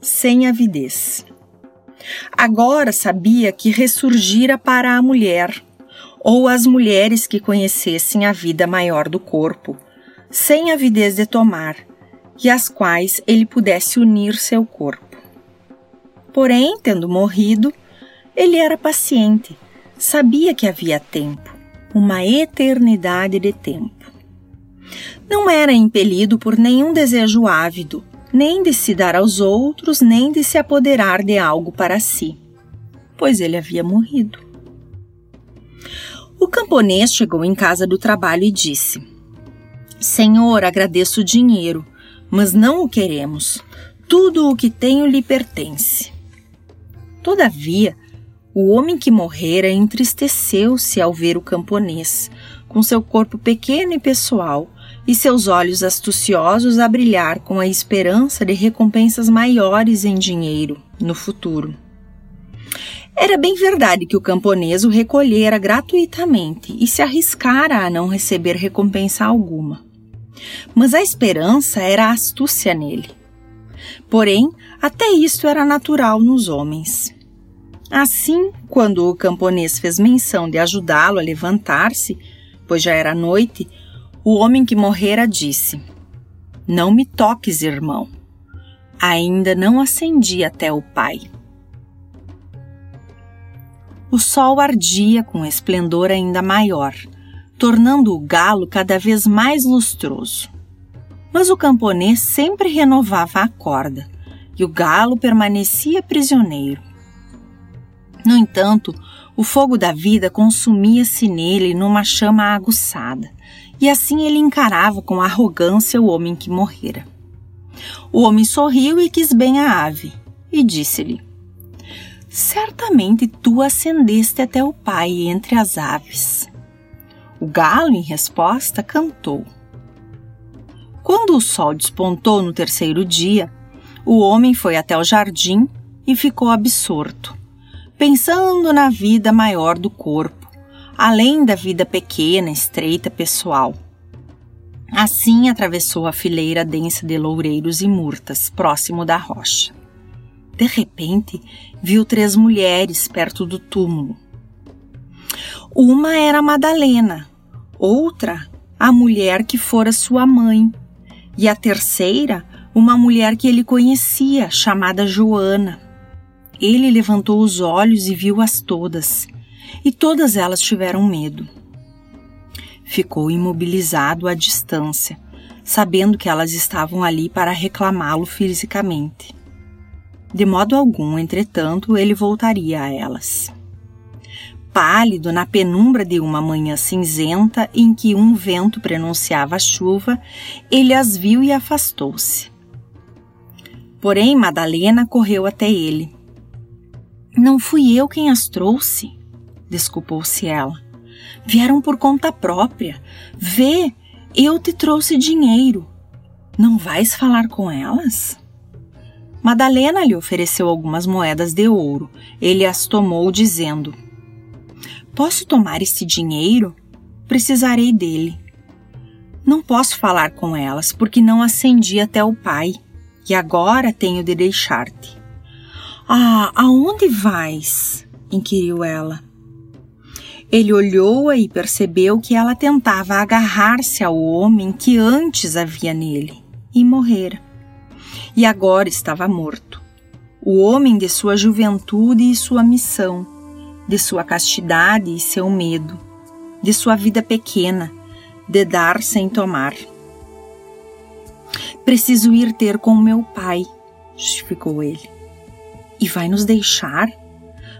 Speaker 1: sem avidez. Agora sabia que ressurgira para a mulher, ou as mulheres que conhecessem a vida maior do corpo, sem avidez de tomar, e às quais ele pudesse unir seu corpo. Porém, tendo morrido, ele era paciente, sabia que havia tempo, uma eternidade de tempo. Não era impelido por nenhum desejo ávido, nem de se dar aos outros, nem de se apoderar de algo para si, pois ele havia morrido. O camponês chegou em casa do trabalho e disse: Senhor, agradeço o dinheiro, mas não o queremos. Tudo o que tenho lhe pertence. Todavia, o homem que morrera entristeceu-se ao ver o camponês, com seu corpo pequeno e pessoal, e seus olhos astuciosos a brilhar com a esperança de recompensas maiores em dinheiro no futuro. Era bem verdade que o camponês o recolhera gratuitamente e se arriscara a não receber recompensa alguma. Mas a esperança era a astúcia nele. Porém, até isto era natural nos homens. Assim, quando o camponês fez menção de ajudá-lo a levantar-se, pois já era noite, o homem que morrera disse: Não me toques, irmão. Ainda não ascendi até o Pai. O sol ardia com esplendor ainda maior, tornando o galo cada vez mais lustroso. Mas o camponês sempre renovava a corda e o galo permanecia prisioneiro. No entanto, o fogo da vida consumia-se nele numa chama aguçada, e assim ele encarava com arrogância o homem que morrera. O homem sorriu e quis bem a ave, e disse-lhe: Certamente tu ascendeste até o Pai entre as aves. O galo, em resposta, cantou. Quando o sol despontou no terceiro dia, o homem foi até o jardim e ficou absorto, pensando na vida maior do corpo além da vida pequena, estreita, pessoal. Assim atravessou a fileira densa de loureiros e murtas, próximo da rocha. De repente, viu três mulheres perto do túmulo. Uma era Madalena, outra, a mulher que fora sua mãe, e a terceira, uma mulher que ele conhecia, chamada Joana. Ele levantou os olhos e viu-as todas e todas elas tiveram medo. Ficou imobilizado à distância, sabendo que elas estavam ali para reclamá-lo fisicamente. De modo algum, entretanto, ele voltaria a elas. Pálido na penumbra de uma manhã cinzenta em que um vento prenunciava chuva, ele as viu e afastou-se. Porém, Madalena correu até ele. Não fui eu quem as trouxe, desculpou-se ela. Vieram por conta própria. Vê, eu te trouxe dinheiro. Não vais falar com elas? Madalena lhe ofereceu algumas moedas de ouro. Ele as tomou, dizendo: Posso tomar este dinheiro? Precisarei dele. Não posso falar com elas, porque não ascendi até o pai, e agora tenho de deixar-te. Ah, aonde vais? inquiriu ela. Ele olhou-a e percebeu que ela tentava agarrar-se ao homem que antes havia nele e morrera. E agora estava morto. O homem de sua juventude e sua missão, de sua castidade e seu medo, de sua vida pequena, de dar sem tomar. Preciso ir ter com meu pai, justificou ele. E vai nos deixar?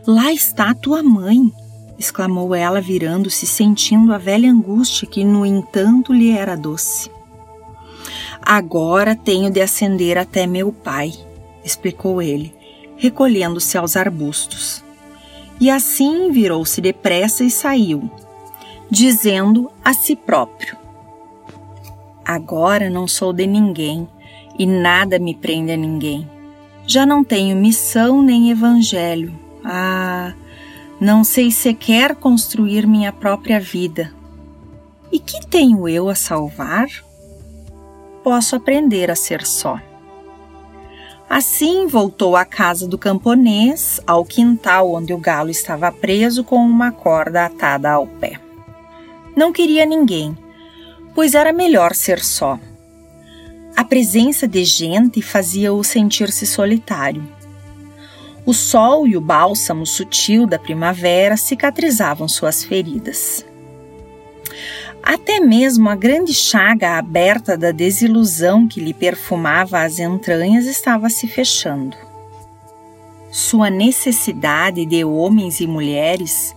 Speaker 1: Lá está tua mãe exclamou ela, virando-se, sentindo a velha angústia que, no entanto, lhe era doce. Agora tenho de ascender até meu pai, explicou ele, recolhendo-se aos arbustos. E assim virou-se depressa e saiu, dizendo a si próprio: Agora não sou de ninguém e nada me prende a ninguém. Já não tenho missão nem evangelho. Ah, não sei sequer construir minha própria vida. E que tenho eu a salvar? Posso aprender a ser só. Assim voltou à casa do camponês, ao quintal onde o galo estava preso com uma corda atada ao pé. Não queria ninguém, pois era melhor ser só. A presença de gente fazia-o sentir-se solitário. O sol e o bálsamo sutil da primavera cicatrizavam suas feridas. Até mesmo a grande chaga aberta da desilusão que lhe perfumava as entranhas estava se fechando. Sua necessidade de homens e mulheres,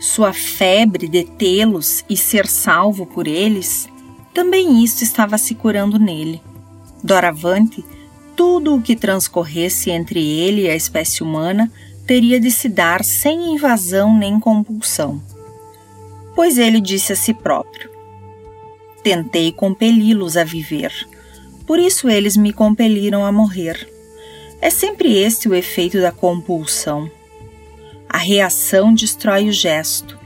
Speaker 1: sua febre de tê-los e ser salvo por eles, Também isso estava se curando nele. Doravante, tudo o que transcorresse entre ele e a espécie humana teria de se dar sem invasão nem compulsão. Pois ele disse a si próprio: Tentei compeli-los a viver, por isso eles me compeliram a morrer. É sempre este o efeito da compulsão. A reação destrói o gesto.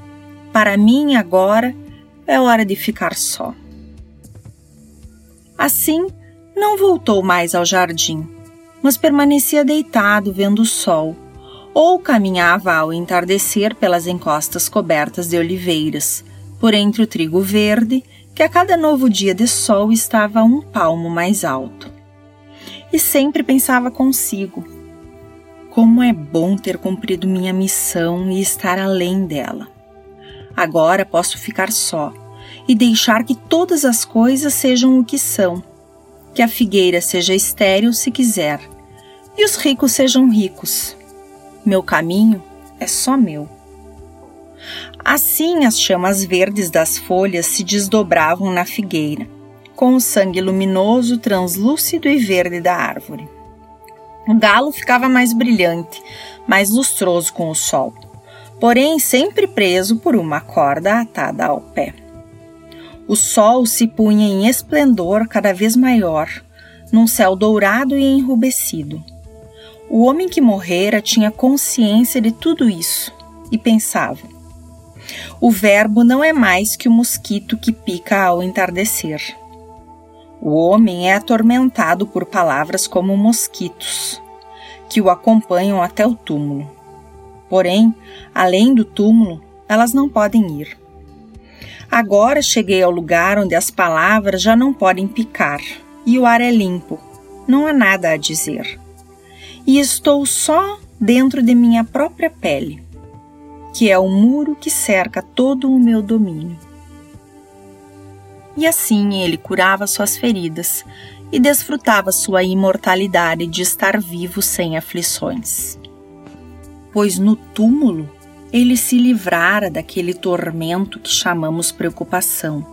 Speaker 1: Para mim, agora, é hora de ficar só. Assim, não voltou mais ao jardim, mas permanecia deitado vendo o sol, ou caminhava ao entardecer pelas encostas cobertas de oliveiras, por entre o trigo verde, que a cada novo dia de sol estava um palmo mais alto. E sempre pensava consigo: como é bom ter cumprido minha missão e estar além dela. Agora posso ficar só e deixar que todas as coisas sejam o que são. Que a figueira seja estéril se quiser, e os ricos sejam ricos. Meu caminho é só meu. Assim as chamas verdes das folhas se desdobravam na figueira, com o sangue luminoso, translúcido e verde da árvore. O galo ficava mais brilhante, mais lustroso com o sol, porém sempre preso por uma corda atada ao pé. O sol se punha em esplendor cada vez maior, num céu dourado e enrubescido. O homem que morrera tinha consciência de tudo isso e pensava: o verbo não é mais que o mosquito que pica ao entardecer. O homem é atormentado por palavras como mosquitos, que o acompanham até o túmulo. Porém, além do túmulo, elas não podem ir. Agora cheguei ao lugar onde as palavras já não podem picar e o ar é limpo, não há nada a dizer. E estou só dentro de minha própria pele, que é o muro que cerca todo o meu domínio. E assim ele curava suas feridas e desfrutava sua imortalidade de estar vivo sem aflições. Pois no túmulo ele se livrara daquele tormento que chamamos preocupação.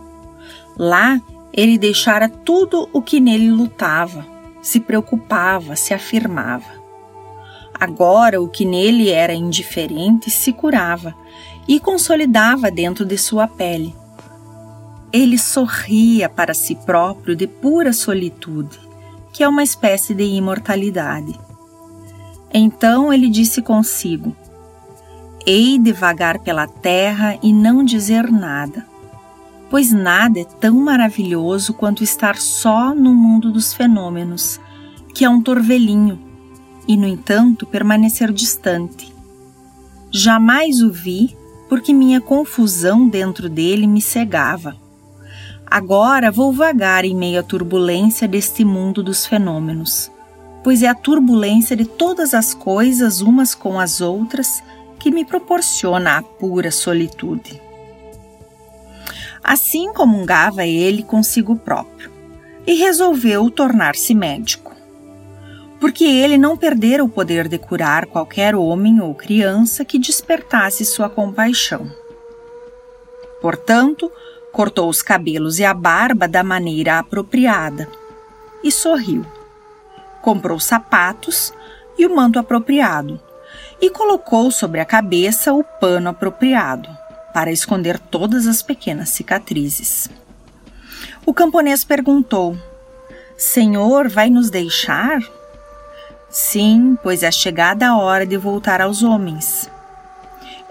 Speaker 1: Lá ele deixara tudo o que nele lutava, se preocupava, se afirmava. Agora o que nele era indiferente se curava e consolidava dentro de sua pele. Ele sorria para si próprio de pura solitude, que é uma espécie de imortalidade. Então ele disse consigo: Hei de vagar pela terra e não dizer nada, pois nada é tão maravilhoso quanto estar só no mundo dos fenômenos, que é um torvelinho, e, no entanto, permanecer distante. Jamais o vi, porque minha confusão dentro dele me cegava. Agora vou vagar em meio à turbulência deste mundo dos fenômenos, pois é a turbulência de todas as coisas umas com as outras que me proporciona a pura solitude. Assim comungava ele consigo próprio e resolveu tornar-se médico. Porque ele não perdera o poder de curar qualquer homem ou criança que despertasse sua compaixão. Portanto, cortou os cabelos e a barba da maneira apropriada e sorriu. Comprou sapatos e o manto apropriado e colocou sobre a cabeça o pano apropriado para esconder todas as pequenas cicatrizes. O camponês perguntou: Senhor, vai nos deixar? Sim, pois é chegada a hora de voltar aos homens.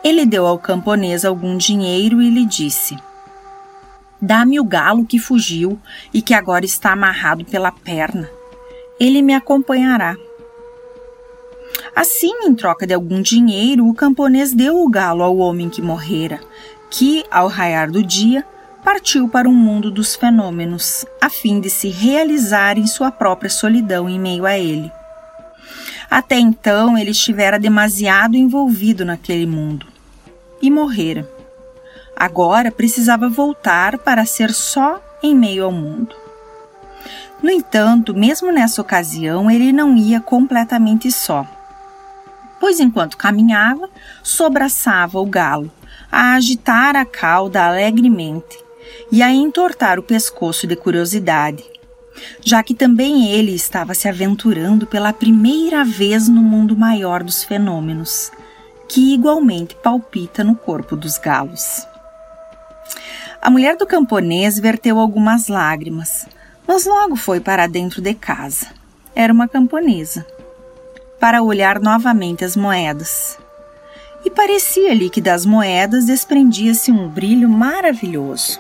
Speaker 1: Ele deu ao camponês algum dinheiro e lhe disse: Dá-me o galo que fugiu e que agora está amarrado pela perna. Ele me acompanhará. Assim, em troca de algum dinheiro, o camponês deu o galo ao homem que morrera, que, ao raiar do dia, partiu para o mundo dos fenômenos, a fim de se realizar em sua própria solidão em meio a ele. Até então ele estivera demasiado envolvido naquele mundo e morrera. Agora precisava voltar para ser só em meio ao mundo. No entanto, mesmo nessa ocasião, ele não ia completamente só pois enquanto caminhava, sobraçava o galo, a agitar a cauda alegremente, e a entortar o pescoço de curiosidade, já que também ele estava se aventurando pela primeira vez no mundo maior dos fenômenos, que igualmente palpita no corpo dos galos. A mulher do camponês verteu algumas lágrimas, mas logo foi para dentro de casa. Era uma camponesa. Para olhar novamente as moedas. E parecia-lhe que das moedas desprendia-se um brilho maravilhoso.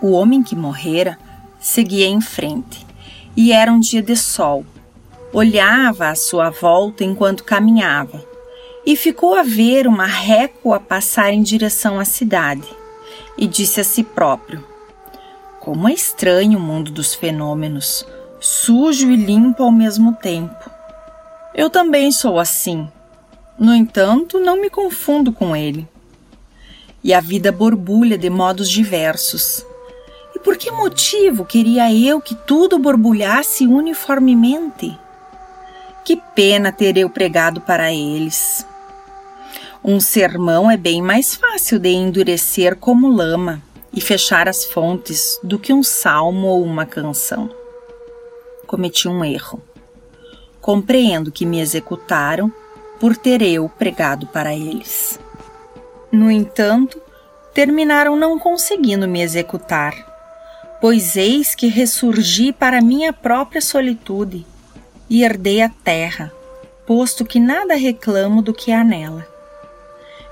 Speaker 1: O homem que morrera seguia em frente, e era um dia de sol. Olhava à sua volta enquanto caminhava, e ficou a ver uma récua passar em direção à cidade, e disse a si próprio: Como é estranho o mundo dos fenômenos, sujo e limpo ao mesmo tempo. Eu também sou assim. No entanto, não me confundo com ele. E a vida borbulha de modos diversos. Por que motivo queria eu que tudo borbulhasse uniformemente? Que pena ter eu pregado para eles. Um sermão é bem mais fácil de endurecer como lama e fechar as fontes do que um salmo ou uma canção. Cometi um erro. Compreendo que me executaram por ter eu pregado para eles. No entanto, terminaram não conseguindo me executar, pois eis que ressurgi para minha própria solitude e herdei a terra, posto que nada reclamo do que há nela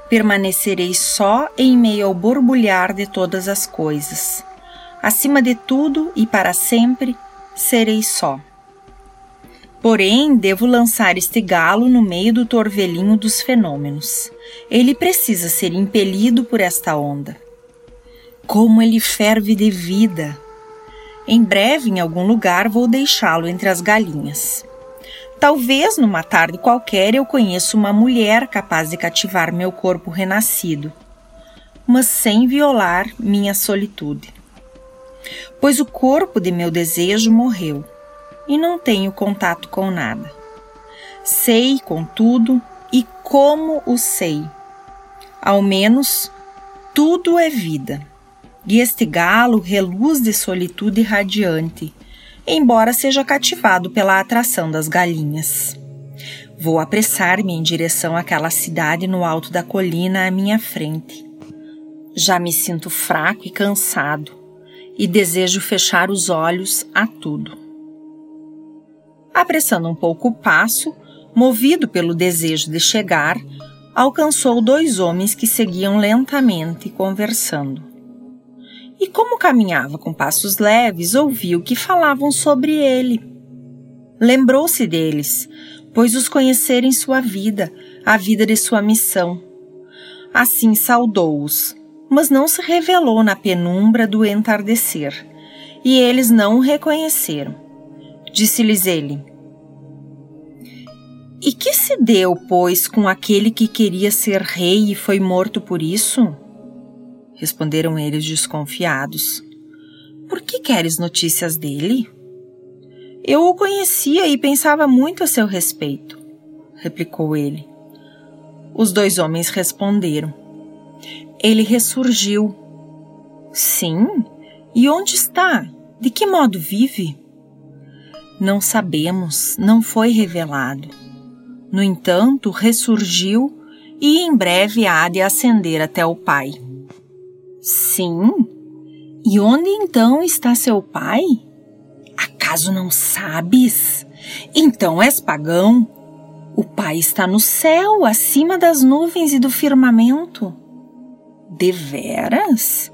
Speaker 1: permanecerei só em meio ao borbulhar de todas as coisas. Acima de tudo e para sempre, serei só. Porém, devo lançar este galo no meio do torvelinho dos fenômenos. Ele precisa ser impelido por esta onda. Como ele ferve de vida! Em breve, em algum lugar, vou deixá-lo entre as galinhas. Talvez numa tarde qualquer eu conheça uma mulher capaz de cativar meu corpo renascido, mas sem violar minha solitude. Pois o corpo de meu desejo morreu e não tenho contato com nada. Sei, contudo, e como o sei. Ao menos tudo é vida. E este galo reluz de solitude radiante embora seja cativado pela atração das galinhas. Vou apressar-me em direção àquela cidade no alto da colina à minha frente. Já me sinto fraco e cansado e desejo fechar os olhos a tudo. Apressando um pouco o passo, movido pelo desejo de chegar, alcançou dois homens que seguiam lentamente conversando e, como caminhava com passos leves, ouviu que falavam sobre ele. Lembrou-se deles, pois os conhecera em sua vida, a vida de sua missão. Assim saudou-os, mas não se revelou na penumbra do entardecer, e eles não o reconheceram. Disse-lhes ele: E que se deu, pois, com aquele que queria ser rei e foi morto por isso? Responderam eles desconfiados. Por que queres notícias dele? Eu o conhecia e pensava muito a seu respeito, replicou ele. Os dois homens responderam. Ele ressurgiu. Sim? E onde está? De que modo vive? Não sabemos, não foi revelado. No entanto, ressurgiu e em breve há de ascender até o Pai. Sim. E onde então está seu pai? Acaso não sabes? Então és pagão. O pai está no céu, acima das nuvens e do firmamento. Deveras?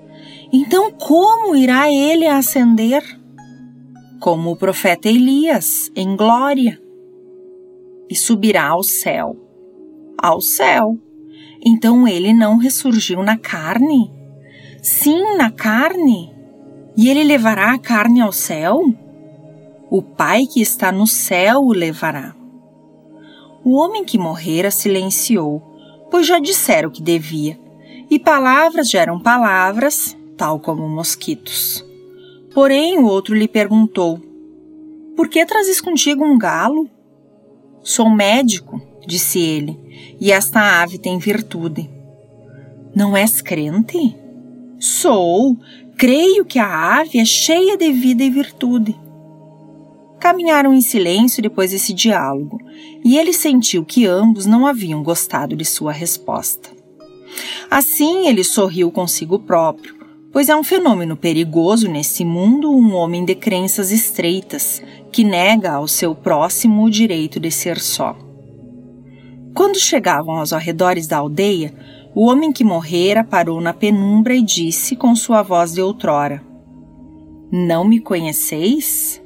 Speaker 1: Então como irá ele ascender? Como o profeta Elias, em glória. E subirá ao céu. Ao céu. Então ele não ressurgiu na carne? Sim, na carne. E ele levará a carne ao céu? O Pai que está no céu o levará. O homem que morrera silenciou, pois já dissera o que devia, e palavras geram palavras, tal como mosquitos. Porém, o outro lhe perguntou: Por que trazes contigo um galo? Sou médico, disse ele, e esta ave tem virtude. Não és crente? Sou. Creio que a ave é cheia de vida e virtude. Caminharam em silêncio depois desse diálogo, e ele sentiu que ambos não haviam gostado de sua resposta. Assim, ele sorriu consigo próprio, pois é um fenômeno perigoso nesse mundo um homem de crenças estreitas que nega ao seu próximo o direito de ser só. Quando chegavam aos arredores da aldeia, o homem que morrera parou na penumbra e disse com sua voz de outrora: Não me conheceis?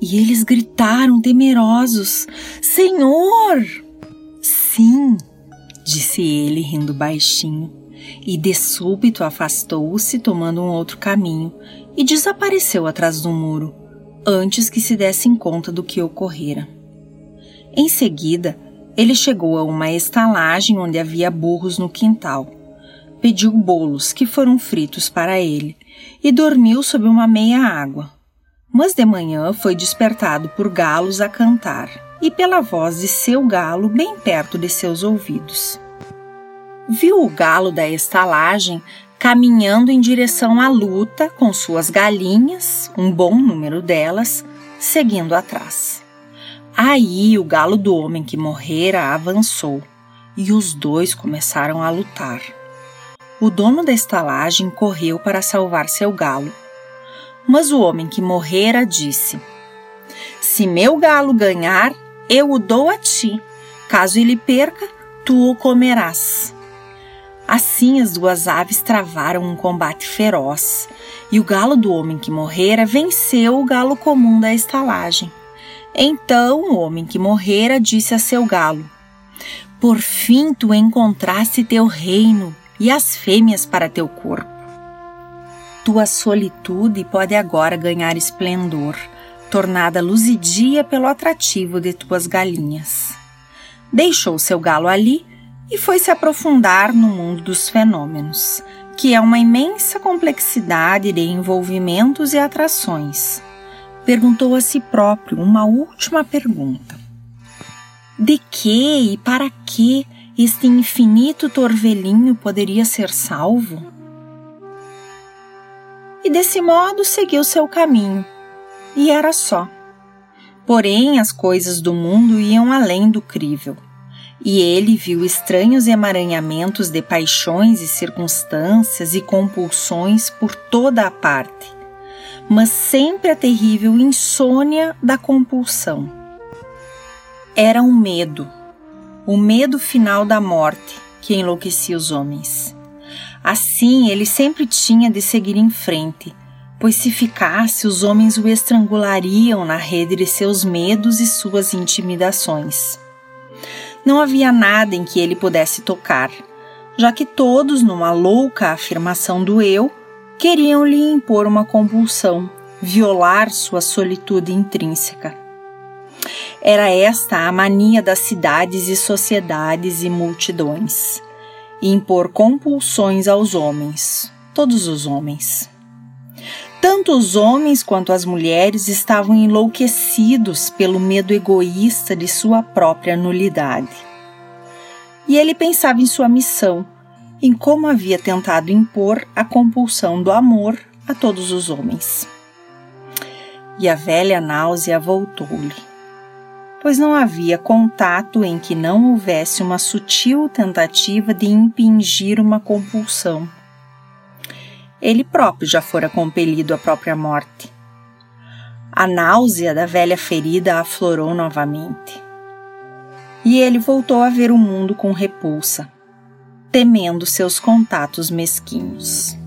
Speaker 1: E eles gritaram temerosos: Senhor! Sim, disse ele, rindo baixinho, e de súbito afastou-se, tomando um outro caminho, e desapareceu atrás do muro, antes que se dessem conta do que ocorrera. Em seguida, ele chegou a uma estalagem onde havia burros no quintal. Pediu bolos, que foram fritos para ele, e dormiu sob uma meia água. Mas de manhã foi despertado por galos a cantar e pela voz de seu galo bem perto de seus ouvidos. Viu o galo da estalagem caminhando em direção à luta com suas galinhas, um bom número delas, seguindo atrás. Aí o galo do homem que morrera avançou e os dois começaram a lutar. O dono da estalagem correu para salvar seu galo, mas o homem que morrera disse: Se meu galo ganhar, eu o dou a ti. Caso ele perca, tu o comerás. Assim as duas aves travaram um combate feroz, e o galo do homem que morrera venceu o galo comum da estalagem. Então o homem que morrera disse a seu galo: Por fim tu encontraste teu reino e as fêmeas para teu corpo. Tua solitude pode agora ganhar esplendor, tornada luzidia pelo atrativo de tuas galinhas. Deixou seu galo ali e foi se aprofundar no mundo dos fenômenos, que é uma imensa complexidade de envolvimentos e atrações. Perguntou a si próprio uma última pergunta: De que e para que este infinito torvelinho poderia ser salvo? e desse modo seguiu seu caminho. E era só. Porém, as coisas do mundo iam além do crível, e ele viu estranhos emaranhamentos de paixões e circunstâncias e compulsões por toda a parte, mas sempre a terrível insônia da compulsão. Era um medo, o medo final da morte que enlouquecia os homens. Assim, ele sempre tinha de seguir em frente, pois se ficasse, os homens o estrangulariam na rede de seus medos e suas intimidações. Não havia nada em que ele pudesse tocar, já que todos, numa louca afirmação do eu, queriam lhe impor uma compulsão, violar sua solitude intrínseca. Era esta a mania das cidades e sociedades e multidões impor compulsões aos homens, todos os homens. Tanto os homens quanto as mulheres estavam enlouquecidos pelo medo egoísta de sua própria nulidade. E ele pensava em sua missão, em como havia tentado impor a compulsão do amor a todos os homens. E a velha náusea voltou-lhe pois não havia contato em que não houvesse uma sutil tentativa de impingir uma compulsão. Ele próprio já fora compelido à própria morte. A náusea da velha ferida aflorou novamente. E ele voltou a ver o mundo com repulsa, temendo seus contatos mesquinhos.